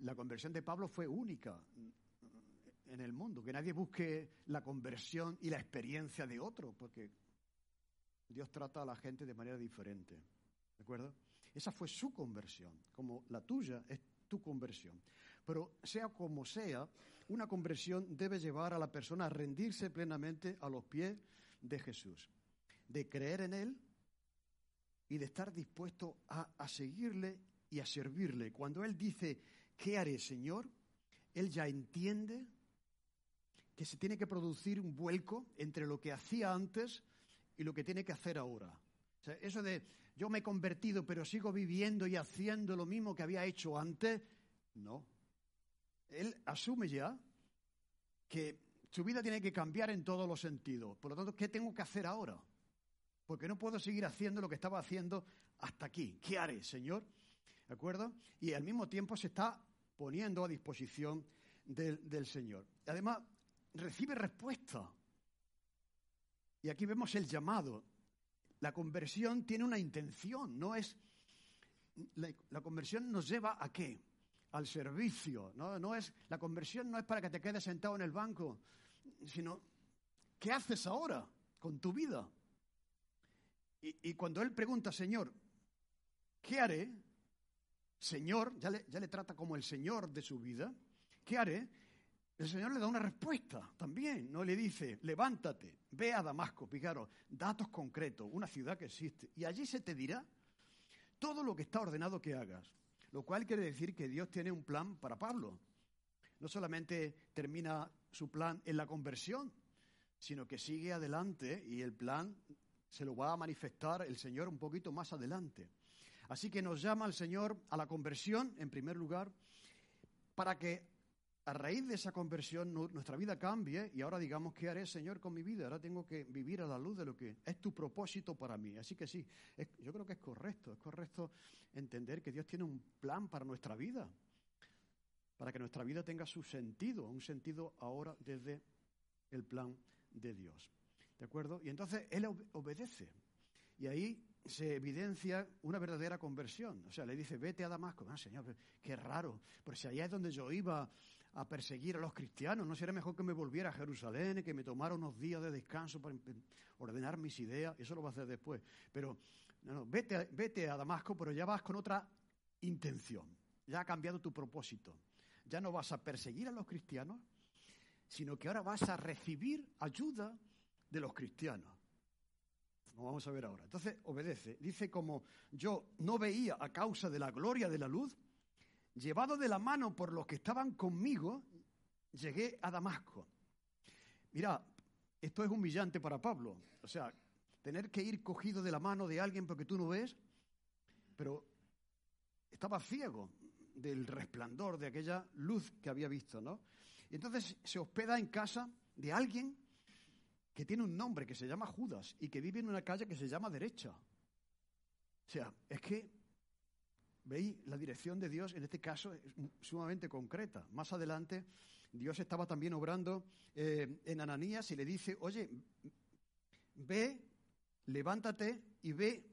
La conversión de Pablo fue única en el mundo, que nadie busque la conversión y la experiencia de otro, porque Dios trata a la gente de manera diferente, ¿de acuerdo? Esa fue su conversión, como la tuya es tu conversión. Pero sea como sea, una conversión debe llevar a la persona a rendirse plenamente a los pies de Jesús de creer en Él y de estar dispuesto a, seguirle y a servirle. Cuando Él dice, ¿qué haré, Señor? Él ya entiende que se tiene que producir un vuelco entre lo que hacía antes y lo que tiene que hacer ahora. eso de yo me he convertido pero sigo viviendo y haciendo lo mismo que había hecho antes, no. Él asume ya que su vida tiene que cambiar en todos los sentidos. Por lo tanto, ¿qué tengo que hacer ahora? porque no puedo seguir haciendo lo que estaba haciendo hasta aquí. ¿Qué haré, Señor? ¿De acuerdo? Y al mismo tiempo se está poniendo a disposición del, del Señor. Además, recibe respuesta. Y aquí vemos el llamado. La conversión tiene una intención, no es... La, conversión nos lleva a qué? Al servicio. ¿no? Es, la conversión no es para que te quedes sentado en el banco, sino ¿qué haces ahora con tu vida? Y, cuando él pregunta, Señor, ¿qué haré? Señor, ya le, ya le trata como el Señor de su vida, ¿qué haré? El Señor le da una respuesta también, no le dice, levántate, ve a Damasco, fijaros, datos concretos, una ciudad que existe, y allí se te dirá todo lo que está ordenado que hagas, lo cual quiere decir que Dios tiene un plan para Pablo. No solamente termina su plan en la conversión, sino que sigue adelante y el plan se lo va a manifestar el Señor un poquito más adelante. Así que nos llama el Señor a la conversión, en primer lugar, para que a raíz de esa conversión nuestra vida cambie y ahora digamos, ¿qué haré, Señor, con mi vida? Ahora tengo que vivir a la luz de lo que es tu propósito para mí. Así que sí, yo creo que es correcto, es correcto entender que Dios tiene un plan para nuestra vida, para que nuestra vida tenga su sentido, un sentido ahora desde el plan de Dios. ¿De acuerdo? Y entonces Él obedece. Y ahí se evidencia una verdadera conversión. O sea, le dice, vete a Damasco. Ah, Señor, qué raro. Pero si allá es donde yo iba a perseguir a los cristianos, ¿no sería mejor que me volviera a Jerusalén, que me tomara unos días de descanso para ordenar mis ideas? Eso lo va a hacer después. Pero, no, no, vete, vete a Damasco, pero ya vas con otra intención. Ya ha cambiado tu propósito. Ya no vas a perseguir a los cristianos, sino que ahora vas a recibir ayuda de los cristianos. Lo vamos a ver ahora. Entonces obedece. Dice como yo no veía a causa de la gloria de la luz, llevado de la mano por los que estaban conmigo, llegué a Damasco. Mira, esto es humillante para Pablo. O sea, tener que ir cogido de la mano de alguien porque tú no ves, pero estaba ciego del resplandor de aquella luz que había visto, ¿no? Y entonces se hospeda en casa de alguien que tiene un nombre que se llama Judas y que vive en una calle que se llama Derecha. O sea, es que, ¿veis? La dirección de Dios en este caso es sumamente concreta. Más adelante, Dios estaba también obrando eh, en Ananías y le dice, oye, ve, levántate y ve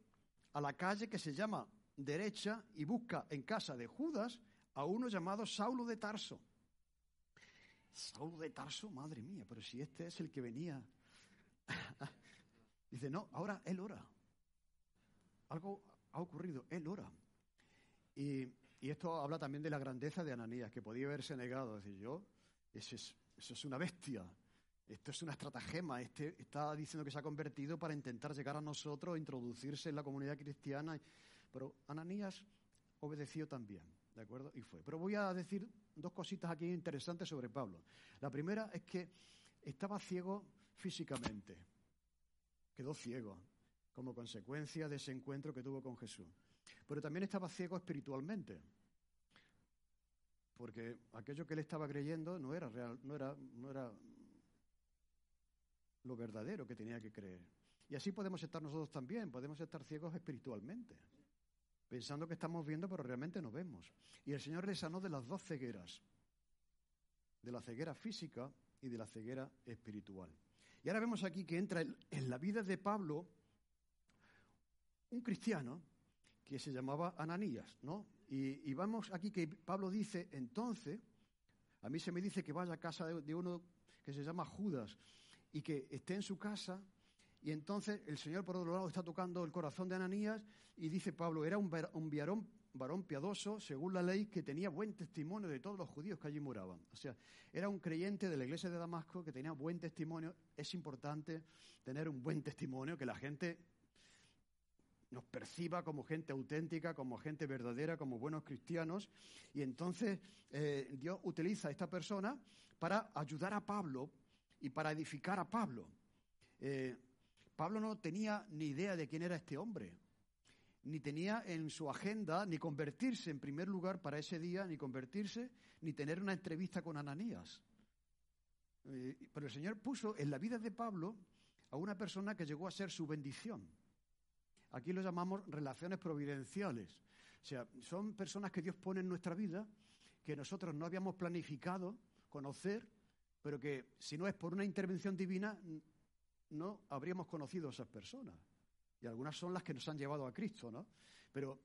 a la calle que se llama Derecha y busca en casa de Judas a uno llamado Saulo de Tarso. Saulo de Tarso, madre mía, pero si este es el que venía (laughs) Dice, no, ahora él ora. Algo ha ocurrido, él ora. Y, esto habla también de la grandeza de Ananías, que podía haberse negado. Decir, yo, eso es, eso es una bestia, esto es una estratagema, este está diciendo que se ha convertido para intentar llegar a nosotros, introducirse en la comunidad cristiana. Pero Ananías obedeció también, ¿de acuerdo? Y fue. Pero voy a decir dos cositas aquí interesantes sobre Pablo. La primera es que estaba ciego físicamente. Quedó ciego como consecuencia de ese encuentro que tuvo con Jesús. Pero también estaba ciego espiritualmente. Porque aquello que él estaba creyendo no era real, no era, lo verdadero que tenía que creer. Y así podemos estar nosotros también, podemos estar ciegos espiritualmente, pensando que estamos viendo, pero realmente no vemos. Y el Señor le sanó de las dos cegueras, de la ceguera física y de la ceguera espiritual. Y ahora vemos aquí que entra en la vida de Pablo un cristiano que se llamaba Ananías, ¿no? Y, vamos aquí que Pablo dice, entonces, a mí se me dice que vaya a casa de, uno que se llama Judas y que esté en su casa y entonces el Señor por otro lado está tocando el corazón de Ananías y dice Pablo, era un, un varón varón piadoso, según la ley, que tenía buen testimonio de todos los judíos que allí moraban. O sea, era un creyente de la iglesia de Damasco que tenía buen testimonio. Es importante tener un buen testimonio, que la gente nos perciba como gente auténtica, como gente verdadera, como buenos cristianos. Y entonces eh, Dios utiliza a esta persona para ayudar a Pablo y para edificar a Pablo. Eh, Pablo no tenía ni idea de quién era este hombre ni tenía en su agenda ni convertirse en primer lugar para ese día, ni convertirse, ni tener una entrevista con Ananías. Eh, pero el Señor puso en la vida de Pablo a una persona que llegó a ser su bendición. Aquí lo llamamos relaciones providenciales. O sea, son personas que Dios pone en nuestra vida que nosotros no habíamos planificado conocer, pero que si no es por una intervención divina, no habríamos conocido a esas personas. Y algunas son las que nos han llevado a Cristo, ¿no? Pero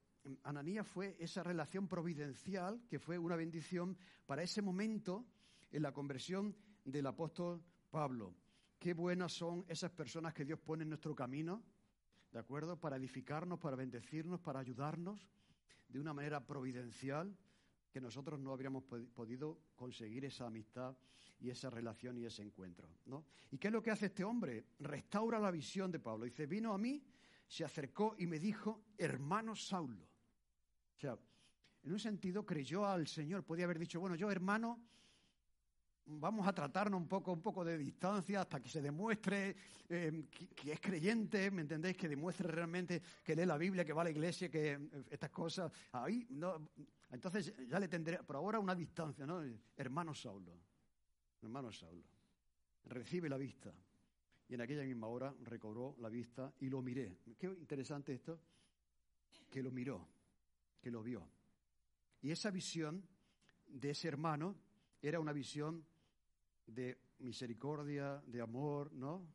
Ananías fue esa relación providencial que fue una bendición para ese momento en la conversión del apóstol Pablo. Qué buenas son esas personas que Dios pone en nuestro camino, ¿de acuerdo? Para edificarnos, para bendecirnos, para ayudarnos de una manera providencial que nosotros no habríamos podido conseguir esa amistad y esa relación y ese encuentro, ¿no? ¿Y qué es lo que hace este hombre? Restaura la visión de Pablo. Dice, vino a mí se acercó y me dijo, hermano Saulo. O sea, en un sentido creyó al Señor. Podía haber dicho, bueno, yo hermano, vamos a tratarnos un poco, un poco de distancia hasta que se demuestre eh, que, es creyente, ¿me entendéis? Que demuestre realmente que lee la Biblia, que va a la iglesia, que eh, estas cosas. Ahí, no, entonces ya le tendré, por ahora una distancia, ¿no? Hermano Saulo, hermano Saulo, recibe la vista. Y en aquella misma hora recobró la vista y lo miré. Qué interesante esto, que lo miró, que lo vio. Y esa visión de ese hermano era una visión de misericordia, de amor, ¿no?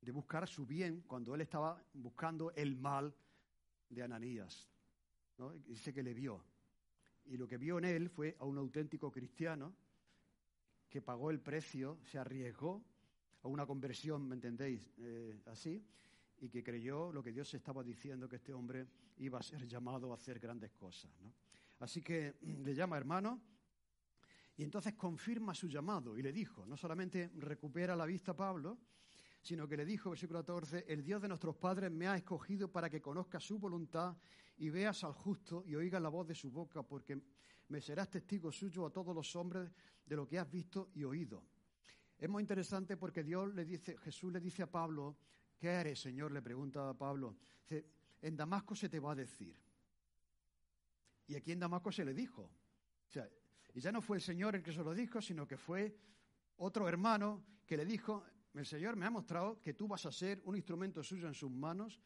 De buscar su bien cuando él estaba buscando el mal de Ananías. ¿no? Dice que le vio. Y lo que vio en él fue a un auténtico cristiano que pagó el precio, se arriesgó a una conversión, ¿me entendéis? Eh, así, y que creyó lo que Dios estaba diciendo, que este hombre iba a ser llamado a hacer grandes cosas. Así que le llama hermano y entonces confirma su llamado y le dijo, no solamente recupera la vista Pablo, sino que le dijo, versículo 14, el Dios de nuestros padres me ha escogido para que conozca su voluntad y veas al justo y oigas la voz de su boca, porque me serás testigo suyo a todos los hombres de lo que has visto y oído. Es muy interesante porque Dios le dice, Jesús le dice a Pablo, ¿qué eres, Señor? Le pregunta a Pablo. en Damasco se te va a decir. Y aquí en Damasco se le dijo. O sea, y ya no fue el Señor el que se lo dijo, sino que fue otro hermano que le dijo, el Señor me ha mostrado que tú vas a ser un instrumento suyo en sus manos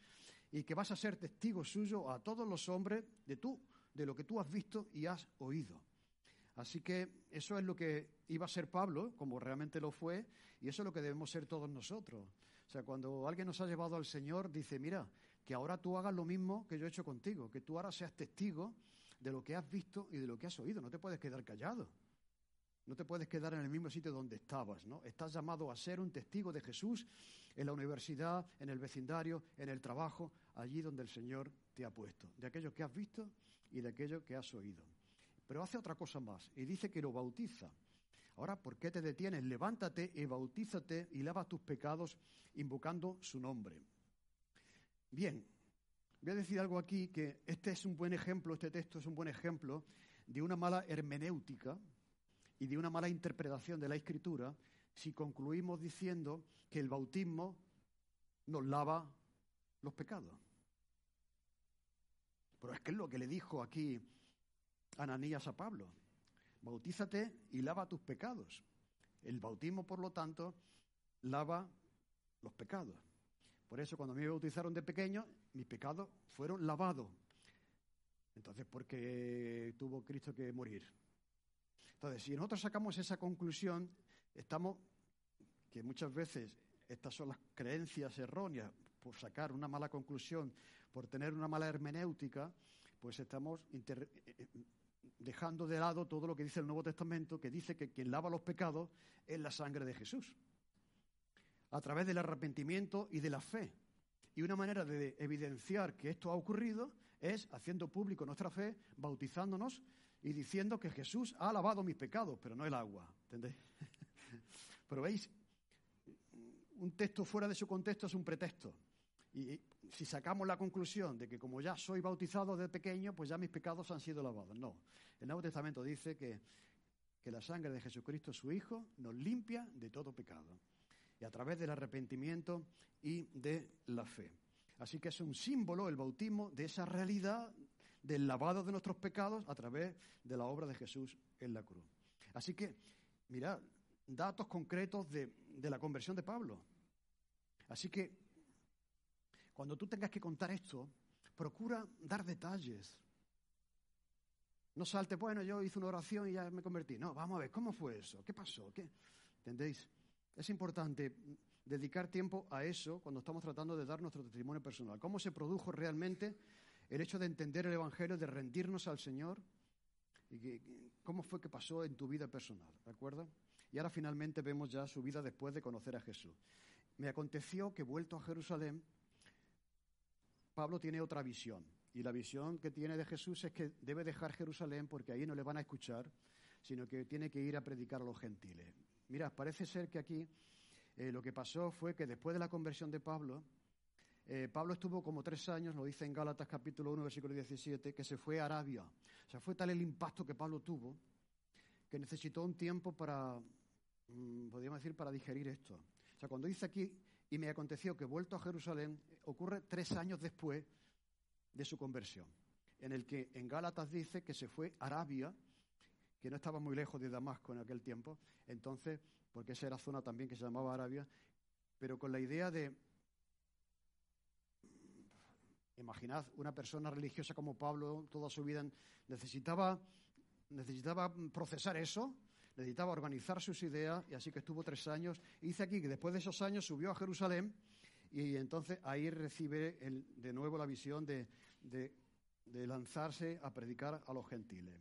y que vas a ser testigo suyo a todos los hombres de tú, de lo que tú has visto y has oído. Así que eso es lo que iba a ser Pablo, como realmente lo fue, y eso es lo que debemos ser todos nosotros. O sea, cuando alguien nos ha llevado al Señor, dice, mira, que ahora tú hagas lo mismo que yo he hecho contigo, que tú ahora seas testigo de lo que has visto y de lo que has oído. No te puedes quedar callado. No te puedes quedar en el mismo sitio donde estabas, ¿no? Estás llamado a ser un testigo de Jesús en la universidad, en el vecindario, en el trabajo, allí donde el Señor te ha puesto, de aquello que has visto y de aquello que has oído. Pero hace otra cosa más y dice que lo bautiza. Ahora, ¿por qué te detienes? Levántate y bautízate y lava tus pecados invocando su nombre. Bien, Voy a decir algo aquí que este es un buen ejemplo, este texto es un buen ejemplo de una mala hermenéutica y de una mala interpretación de la escritura si concluimos diciendo que el bautismo nos lava los pecados. Pero es que es lo que le dijo aquí Ananías a Pablo. Bautízate y lava tus pecados. El bautismo, por lo tanto, lava los pecados. Por eso cuando me bautizaron de pequeño, mis pecados fueron lavados. Entonces, ¿por qué tuvo Cristo que morir? Entonces, si nosotros sacamos esa conclusión, estamos, que muchas veces estas son las creencias erróneas, por sacar una mala conclusión, por tener una mala hermenéutica, pues estamos eh, eh, dejando de lado todo lo que dice el Nuevo Testamento, que dice que quien lava los pecados es la sangre de Jesús a través del arrepentimiento y de la fe. Y una manera de evidenciar que esto ha ocurrido es haciendo público nuestra fe, bautizándonos y diciendo que Jesús ha lavado mis pecados, pero no el agua. ¿Entendéis? (laughs) pero veis, un texto fuera de su contexto es un pretexto. Y si sacamos la conclusión de que como ya soy bautizado de pequeño, pues ya mis pecados han sido lavados. No. El Nuevo Testamento dice que, que la sangre de Jesucristo, su Hijo, nos limpia de todo pecado y a través del arrepentimiento y de la fe. Así que es un símbolo el bautismo de esa realidad del lavado de nuestros pecados a través de la obra de Jesús en la cruz. Así que, mirad, datos concretos de, de la conversión de Pablo. Así que, cuando tú tengas que contar esto, procura dar detalles. No salte, bueno, yo hice una oración y ya me convertí. No, vamos a ver, ¿cómo fue eso? ¿Qué pasó? ¿Qué? ¿Entendéis? Es importante dedicar tiempo a eso cuando estamos tratando de dar nuestro testimonio personal. ¿Cómo se produjo realmente el hecho de entender el Evangelio, de rendirnos al Señor? ¿Y cómo fue que pasó en tu vida personal? ¿De acuerdo? Y ahora finalmente vemos ya su vida después de conocer a Jesús. Me aconteció que vuelto a Jerusalén, Pablo tiene otra visión. Y la visión que tiene de Jesús es que debe dejar Jerusalén porque ahí no le van a escuchar, sino que tiene que ir a predicar a los gentiles. Mira, parece ser que aquí eh, lo que pasó fue que después de la conversión de Pablo, eh, Pablo estuvo como tres años, lo dice en Gálatas capítulo 1, versículo 17, que se fue a Arabia. O sea, fue tal el impacto que Pablo tuvo que necesitó un tiempo para, mm, podríamos decir, para digerir esto. O sea, cuando dice aquí, y me aconteció que vuelto a Jerusalén, ocurre tres años después de su conversión, en el que en Gálatas dice que se fue a Arabia, que no estaba muy lejos de Damasco en aquel tiempo, entonces, porque esa era zona también que se llamaba Arabia, pero con la idea de, imaginad una persona religiosa como Pablo, toda su vida necesitaba, necesitaba procesar eso, necesitaba organizar sus ideas, y así que estuvo tres años. Y dice aquí que después de esos años subió a Jerusalén y entonces ahí recibe de nuevo la visión de, de lanzarse a predicar a los gentiles.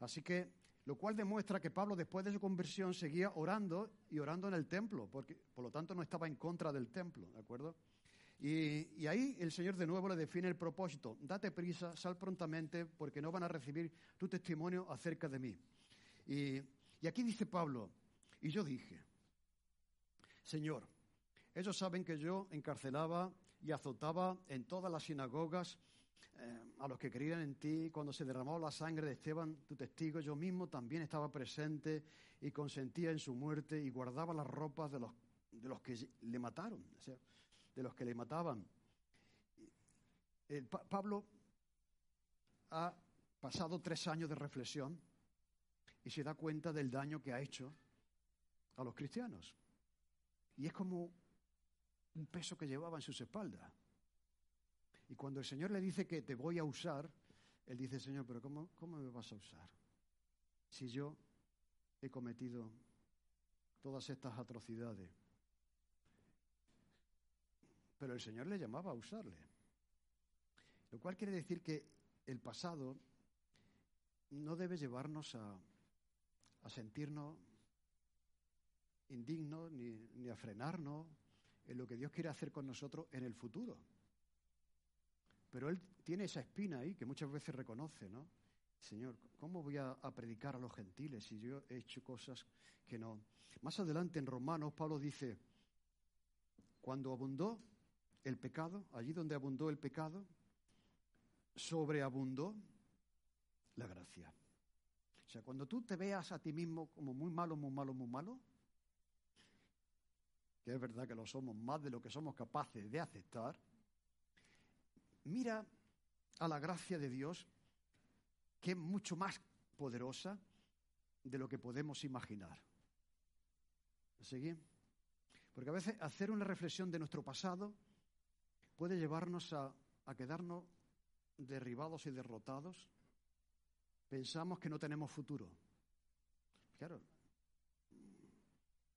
Así que, lo cual demuestra que Pablo después de su conversión seguía orando y orando en el templo, porque por lo tanto no estaba en contra del templo, ¿de acuerdo? Y, ahí el Señor de nuevo le define el propósito. Date prisa, sal prontamente, porque no van a recibir tu testimonio acerca de mí. Y, aquí dice Pablo, y yo dije, Señor, ellos saben que yo encarcelaba y azotaba en todas las sinagogas eh, a los que creían en ti, cuando se derramó la sangre de Esteban, tu testigo, yo mismo también estaba presente y consentía en su muerte y guardaba las ropas de los, de los que le mataron, de los que le mataban. Pablo ha pasado tres años de reflexión y se da cuenta del daño que ha hecho a los cristianos. Y es como un peso que llevaba en sus espaldas. Y cuando el Señor le dice que te voy a usar, él dice, Señor, pero ¿cómo, cómo me vas a usar? Si yo he cometido todas estas atrocidades. Pero el Señor le llamaba a usarle. Lo cual quiere decir que el pasado no debe llevarnos a, sentirnos indignos ni, ni a frenarnos en lo que Dios quiere hacer con nosotros en el futuro. Pero él tiene esa espina ahí que muchas veces reconoce, ¿no? Señor, ¿cómo voy a, predicar a los gentiles si yo he hecho cosas que no? Más adelante en Romanos, Pablo dice, cuando abundó el pecado, allí donde abundó el pecado, sobreabundó la gracia. O sea, cuando tú te veas a ti mismo como muy malo, muy malo, muy malo, que es verdad que lo somos más de lo que somos capaces de aceptar, mira a la gracia de Dios, que es mucho más poderosa de lo que podemos imaginar. ¿Seguí? Porque a veces hacer una reflexión de nuestro pasado puede llevarnos a, a quedarnos derribados y derrotados. Pensamos que no tenemos futuro. Claro,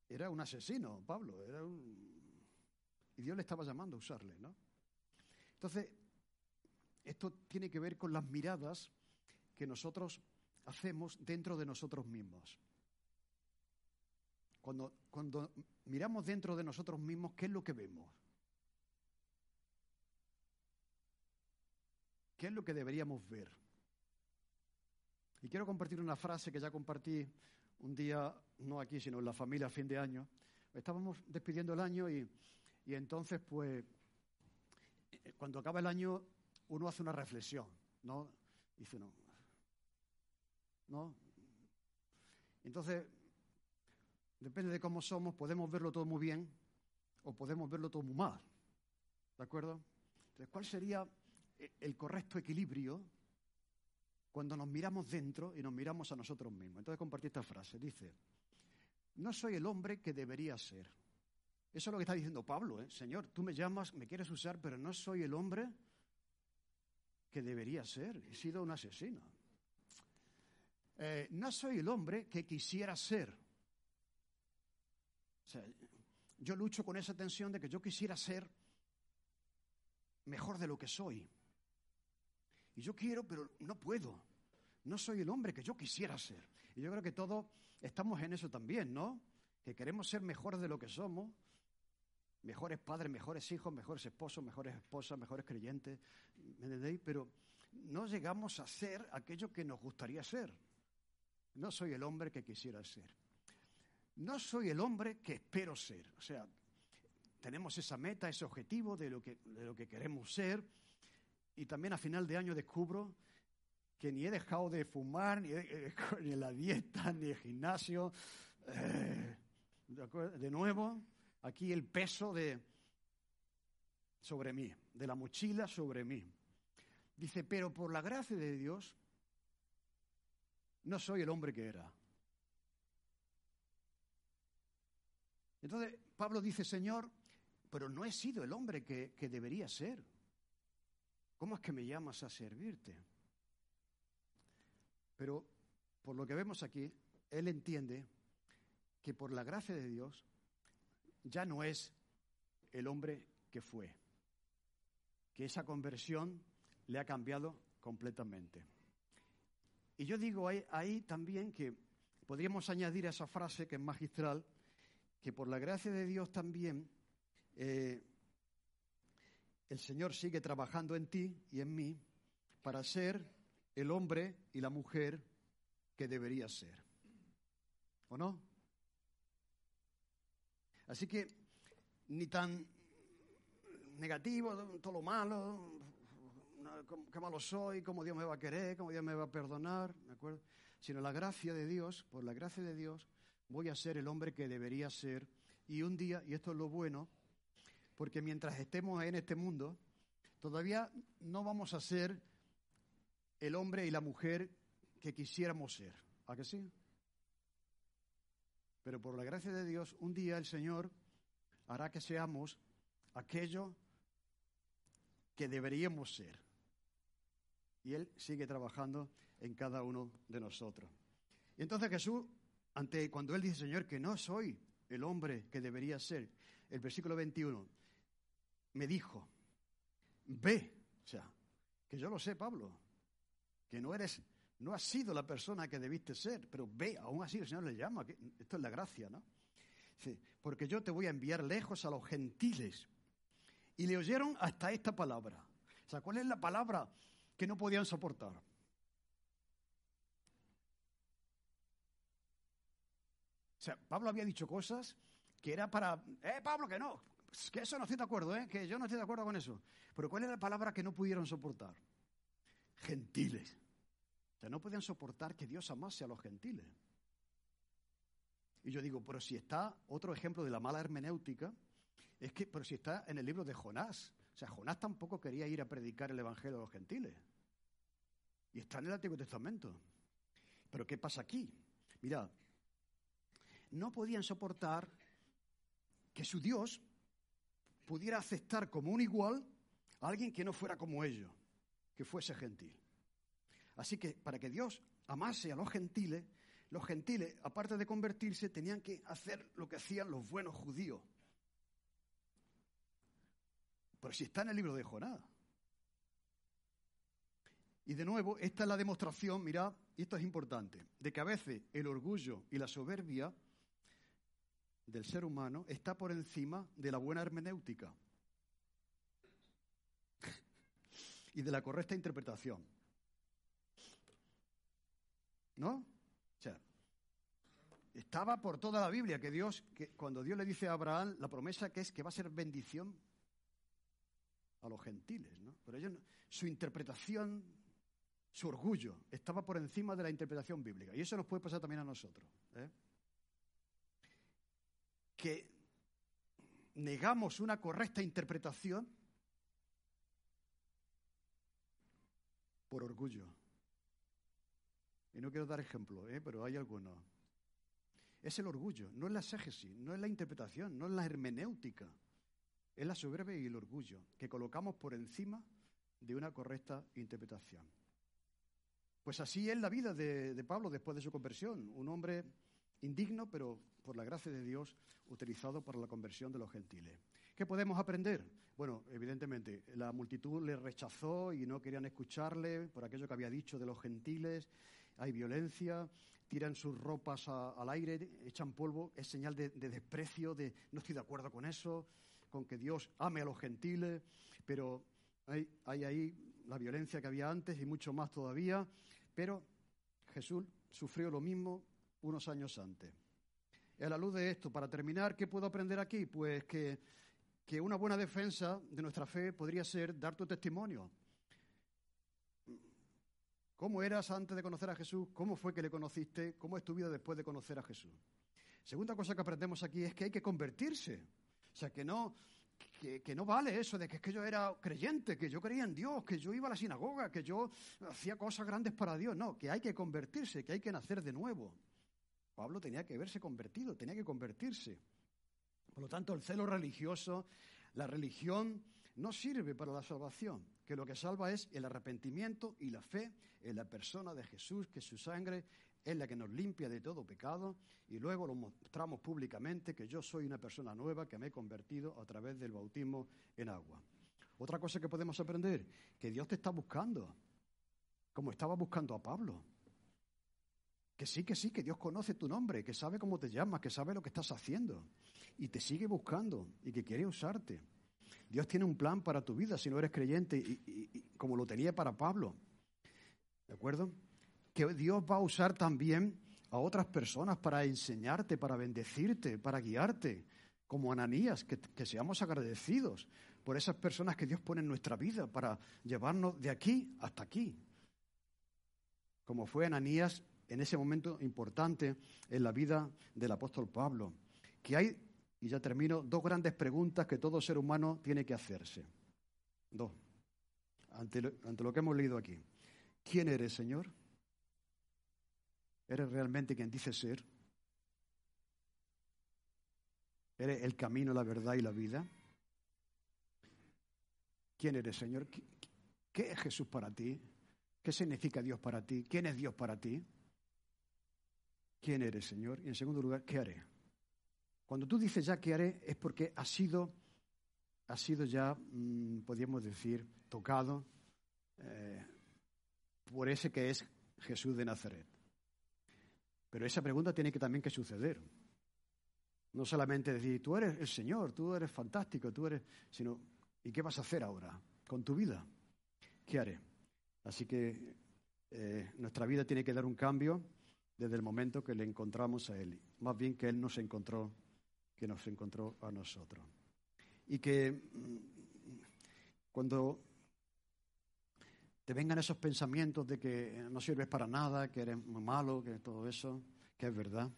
era un asesino, Pablo, era un... y Dios le estaba llamando a usarle, ¿no? Entonces, esto tiene que ver con las miradas que nosotros hacemos dentro de nosotros mismos. Cuando, cuando miramos dentro de nosotros mismos, ¿qué es lo que vemos? ¿Qué es lo que deberíamos ver? Y quiero compartir una frase que ya compartí un día, no aquí, sino en la familia a fin de año. Estábamos despidiendo el año y, y entonces, pues, cuando acaba el año, uno hace una reflexión, ¿no? Dice, no. ¿No? Entonces, depende de cómo somos, podemos verlo todo muy bien o podemos verlo todo muy mal. ¿De acuerdo? Entonces, ¿cuál sería el correcto equilibrio cuando nos miramos dentro y nos miramos a nosotros mismos? Entonces compartí esta frase. Dice, no soy el hombre que debería ser. Eso es lo que está diciendo Pablo. ¿eh? Señor, tú me llamas, me quieres usar, pero no soy el hombre debería ser. He sido un asesino. Eh, no soy el hombre que quisiera ser. Yo lucho con esa tensión de que yo quisiera ser mejor de lo que soy. Y yo quiero, pero no puedo. No soy el hombre que yo quisiera ser. Y yo creo que todos estamos en eso también, ¿no? Que queremos ser mejores de lo que somos, mejores padres, mejores hijos, mejores esposos, mejores esposas, mejores creyentes, ¿me entendéis? Pero no llegamos a ser aquello que nos gustaría ser. No soy el hombre que quisiera ser. No soy el hombre que espero ser. O sea, tenemos esa meta, ese objetivo de lo que, de lo que queremos ser. Y también a final de año descubro que ni he dejado de fumar, ni, (laughs) ni en la dieta, ni el gimnasio. Eh, de nuevo, aquí el peso de sobre mí, de la mochila sobre mí. Dice, pero por la gracia de Dios, no soy el hombre que era. Entonces, Pablo dice, Señor, pero no he sido el hombre que, que debería ser. ¿Cómo es que me llamas a servirte? Pero por lo que vemos aquí, él entiende que por la gracia de Dios ya no es el hombre que fue, que esa conversión le ha cambiado completamente. Y yo digo ahí, también que podríamos añadir a esa frase que es magistral, que por la gracia de Dios también eh, el Señor sigue trabajando en ti y en mí para ser el hombre y la mujer que debería ser. ¿O no? Así que ni tan negativo, todo lo malo, qué malo soy, cómo Dios me va a querer, cómo Dios me va a perdonar, ¿me acuerdo? Sino la gracia de Dios, por la gracia de Dios, voy a ser el hombre que debería ser. Y un día, y esto es lo bueno, porque mientras estemos en este mundo, todavía no vamos a ser el hombre y la mujer que quisiéramos ser. ¿A que sí? Pero por la gracia de Dios, un día el Señor hará que seamos aquello que deberíamos ser. Y Él sigue trabajando en cada uno de nosotros. Y entonces Jesús, ante cuando Él dice, Señor, que no soy el hombre que debería ser, el versículo 21, me dijo, ve, o sea, que yo lo sé, Pablo, que no eres, no has sido la persona que debiste ser, pero ve, aún así el Señor le llama, esto es la gracia, ¿no? porque yo te voy a enviar lejos a los gentiles. Y le oyeron hasta esta palabra. O sea, ¿cuál es la palabra que no podían soportar? O sea, Pablo había dicho cosas que era para, eh, Pablo, que no, que eso no estoy de acuerdo, ¿eh? que yo no estoy de acuerdo con eso. Pero ¿cuál es la palabra que no pudieron soportar? Gentiles. O no podían soportar que Dios amase a los gentiles. Y yo digo, pero si está, otro ejemplo de la mala hermenéutica, es que, pero si está en el libro de Jonás. O sea, Jonás tampoco quería ir a predicar el Evangelio a los gentiles. Y está en el Antiguo Testamento. Pero ¿qué pasa aquí? Mira, no podían soportar que su Dios pudiera aceptar como un igual a alguien que no fuera como ellos, que fuese gentil. Así que para que Dios amase a los gentiles, los gentiles, aparte de convertirse, tenían que hacer lo que hacían los buenos judíos. Pero si está en el libro de Jonás. Y de nuevo, esta es la demostración, mirad, y esto es importante, de que a veces el orgullo y la soberbia del ser humano está por encima de la buena hermenéutica (laughs) y de la correcta interpretación. ¿No? O sea, estaba por toda la Biblia que Dios, que cuando Dios le dice a Abraham la promesa que es que va a ser bendición a los gentiles, ¿no? Pero ellos, su interpretación, su orgullo, estaba por encima de la interpretación bíblica. Y eso nos puede pasar también a nosotros. ¿eh? que negamos una correcta interpretación por orgullo. Y no quiero dar ejemplo, ¿eh? pero hay algunos. Es el orgullo, no es la exégesis, no es la interpretación, no es la hermenéutica. Es la soberbia y el orgullo que colocamos por encima de una correcta interpretación. Pues así es la vida de, de Pablo después de su conversión. Un hombre indigno, pero por la gracia de Dios, utilizado para la conversión de los gentiles. ¿Qué podemos aprender? Bueno, evidentemente, la multitud le rechazó y no querían escucharle por aquello que había dicho de los gentiles. Hay violencia, tiran sus ropas al aire, echan polvo, es señal de, desprecio, de no estoy de acuerdo con eso, con que Dios ame a los gentiles, pero hay, ahí la violencia que había antes y mucho más todavía, pero Jesús sufrió lo mismo unos años antes. Y a la luz de esto, para terminar, ¿qué puedo aprender aquí? Pues que, que una buena defensa de nuestra fe podría ser dar tu testimonio. ¿Cómo eras antes de conocer a Jesús? ¿Cómo fue que le conociste? ¿Cómo es tu vida después de conocer a Jesús? Segunda cosa que aprendemos aquí es que hay que convertirse. O sea, que no, que, no vale eso de que, es que yo era creyente, que yo creía en Dios, que yo iba a la sinagoga, que yo hacía cosas grandes para Dios. No, que hay que convertirse, que hay que nacer de nuevo. Pablo tenía que verse convertido, tenía que convertirse. Por lo tanto, el celo religioso, la religión, no sirve para la salvación, que lo que salva es el arrepentimiento y la fe en la persona de Jesús, que su sangre es la que nos limpia de todo pecado y luego lo mostramos públicamente que yo soy una persona nueva que me he convertido a través del bautismo en agua. Otra cosa que podemos aprender, que Dios te está buscando, como estaba buscando a Pablo. Que sí, que sí, que Dios conoce tu nombre, que sabe cómo te llamas, que sabe lo que estás haciendo y te sigue buscando y que quiere usarte. Dios tiene un plan para tu vida si no eres creyente y como lo tenía para Pablo. ¿De acuerdo? que Dios va a usar también a otras personas para enseñarte, para bendecirte, para guiarte, como Ananías, que, que, seamos agradecidos por esas personas que Dios pone en nuestra vida para llevarnos de aquí hasta aquí. Como fue Ananías en ese momento importante en la vida del apóstol Pablo. Que hay, y ya termino, dos grandes preguntas que todo ser humano tiene que hacerse. Dos. Ante ante lo que hemos leído aquí. ¿Quién eres, Señor? ¿Eres realmente quien dice ser? ¿Eres el camino, la verdad y la vida? ¿Quién eres, Señor? ¿Qué es Jesús para ti? ¿Qué significa Dios para ti? ¿Quién es Dios para ti? ¿Quién eres, Señor? Y en segundo lugar, ¿qué haré? Cuando tú dices ya qué haré es porque ha sido, ha sido ya, mm, podríamos decir, tocado eh, por ese que es Jesús de Nazaret. Pero esa pregunta tiene que también que suceder. No solamente decir, tú eres el Señor, tú eres fantástico, tú eres, sino, ¿y qué vas a hacer ahora con tu vida? ¿Qué haré? Así que eh, nuestra vida tiene que dar un cambio desde el momento que le encontramos a Él. Más bien que Él nos encontró, que nos encontró a nosotros. Y que mm, cuando te vengan esos pensamientos de que no sirves para nada, que eres muy malo, que todo eso, que es verdad.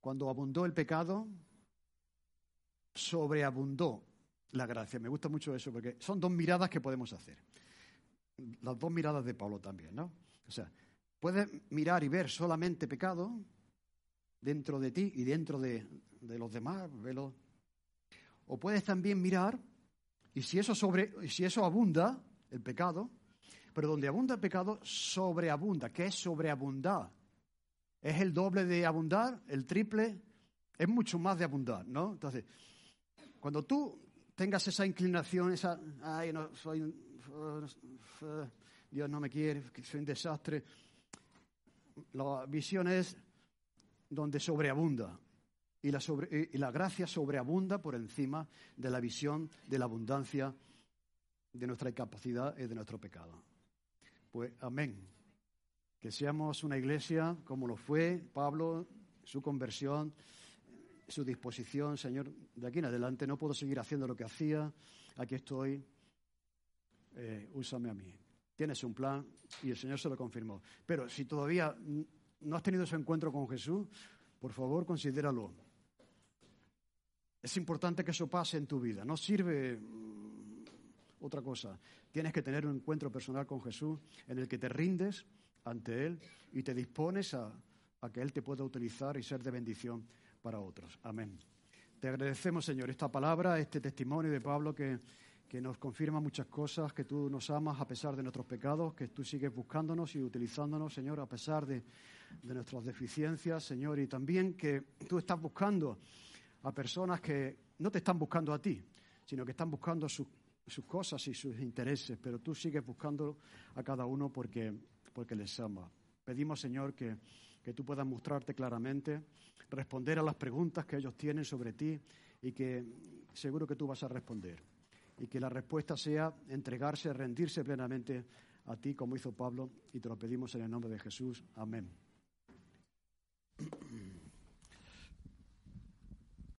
Cuando abundó el pecado, sobreabundó la gracia. Me gusta mucho eso porque son dos miradas que podemos hacer. Las dos miradas de Pablo también, ¿no? O sea, puedes mirar y ver solamente pecado dentro de ti y dentro de, los demás, velo. O puedes también mirar y si eso sobre, si eso abunda, el pecado, pero donde abunda el pecado, sobreabunda. ¿Qué es sobreabundar? ¿Es el doble de abundar? ¿El triple? Es mucho más de abundar, ¿no? Entonces, cuando tú tengas esa inclinación, esa, ay, no, soy, Dios no me quiere, soy un desastre, la visión es donde sobreabunda. Y la, y la gracia sobreabunda por encima de la visión de la abundancia de nuestra incapacidad y de nuestro pecado. Pues amén. Que seamos una iglesia como lo fue Pablo, su conversión, su disposición, Señor, de aquí en adelante no puedo seguir haciendo lo que hacía, aquí estoy, eh, úsame a mí. Tienes un plan y el Señor se lo confirmó. Pero si todavía no has tenido ese encuentro con Jesús, por favor considéralo. Es importante que eso pase en tu vida. No sirve otra cosa. Tienes que tener un encuentro personal con Jesús en el que te rindes ante Él y te dispones a, que Él te pueda utilizar y ser de bendición para otros. Amén. Te agradecemos, Señor, esta palabra, este testimonio de Pablo que, que nos confirma muchas cosas, que tú nos amas a pesar de nuestros pecados, que tú sigues buscándonos y utilizándonos, Señor, a pesar de, de nuestras deficiencias, Señor, y también que tú estás buscando a personas que no te están buscando a ti, sino que están buscando sus sus cosas y sus intereses, pero tú sigues buscando a cada uno porque, porque les ama. Pedimos, Señor, que, que tú puedas mostrarte claramente, responder a las preguntas que ellos tienen sobre ti y que seguro que tú vas a responder. Y que la respuesta sea entregarse, rendirse plenamente a ti como hizo Pablo y te lo pedimos en el nombre de Jesús. Amén.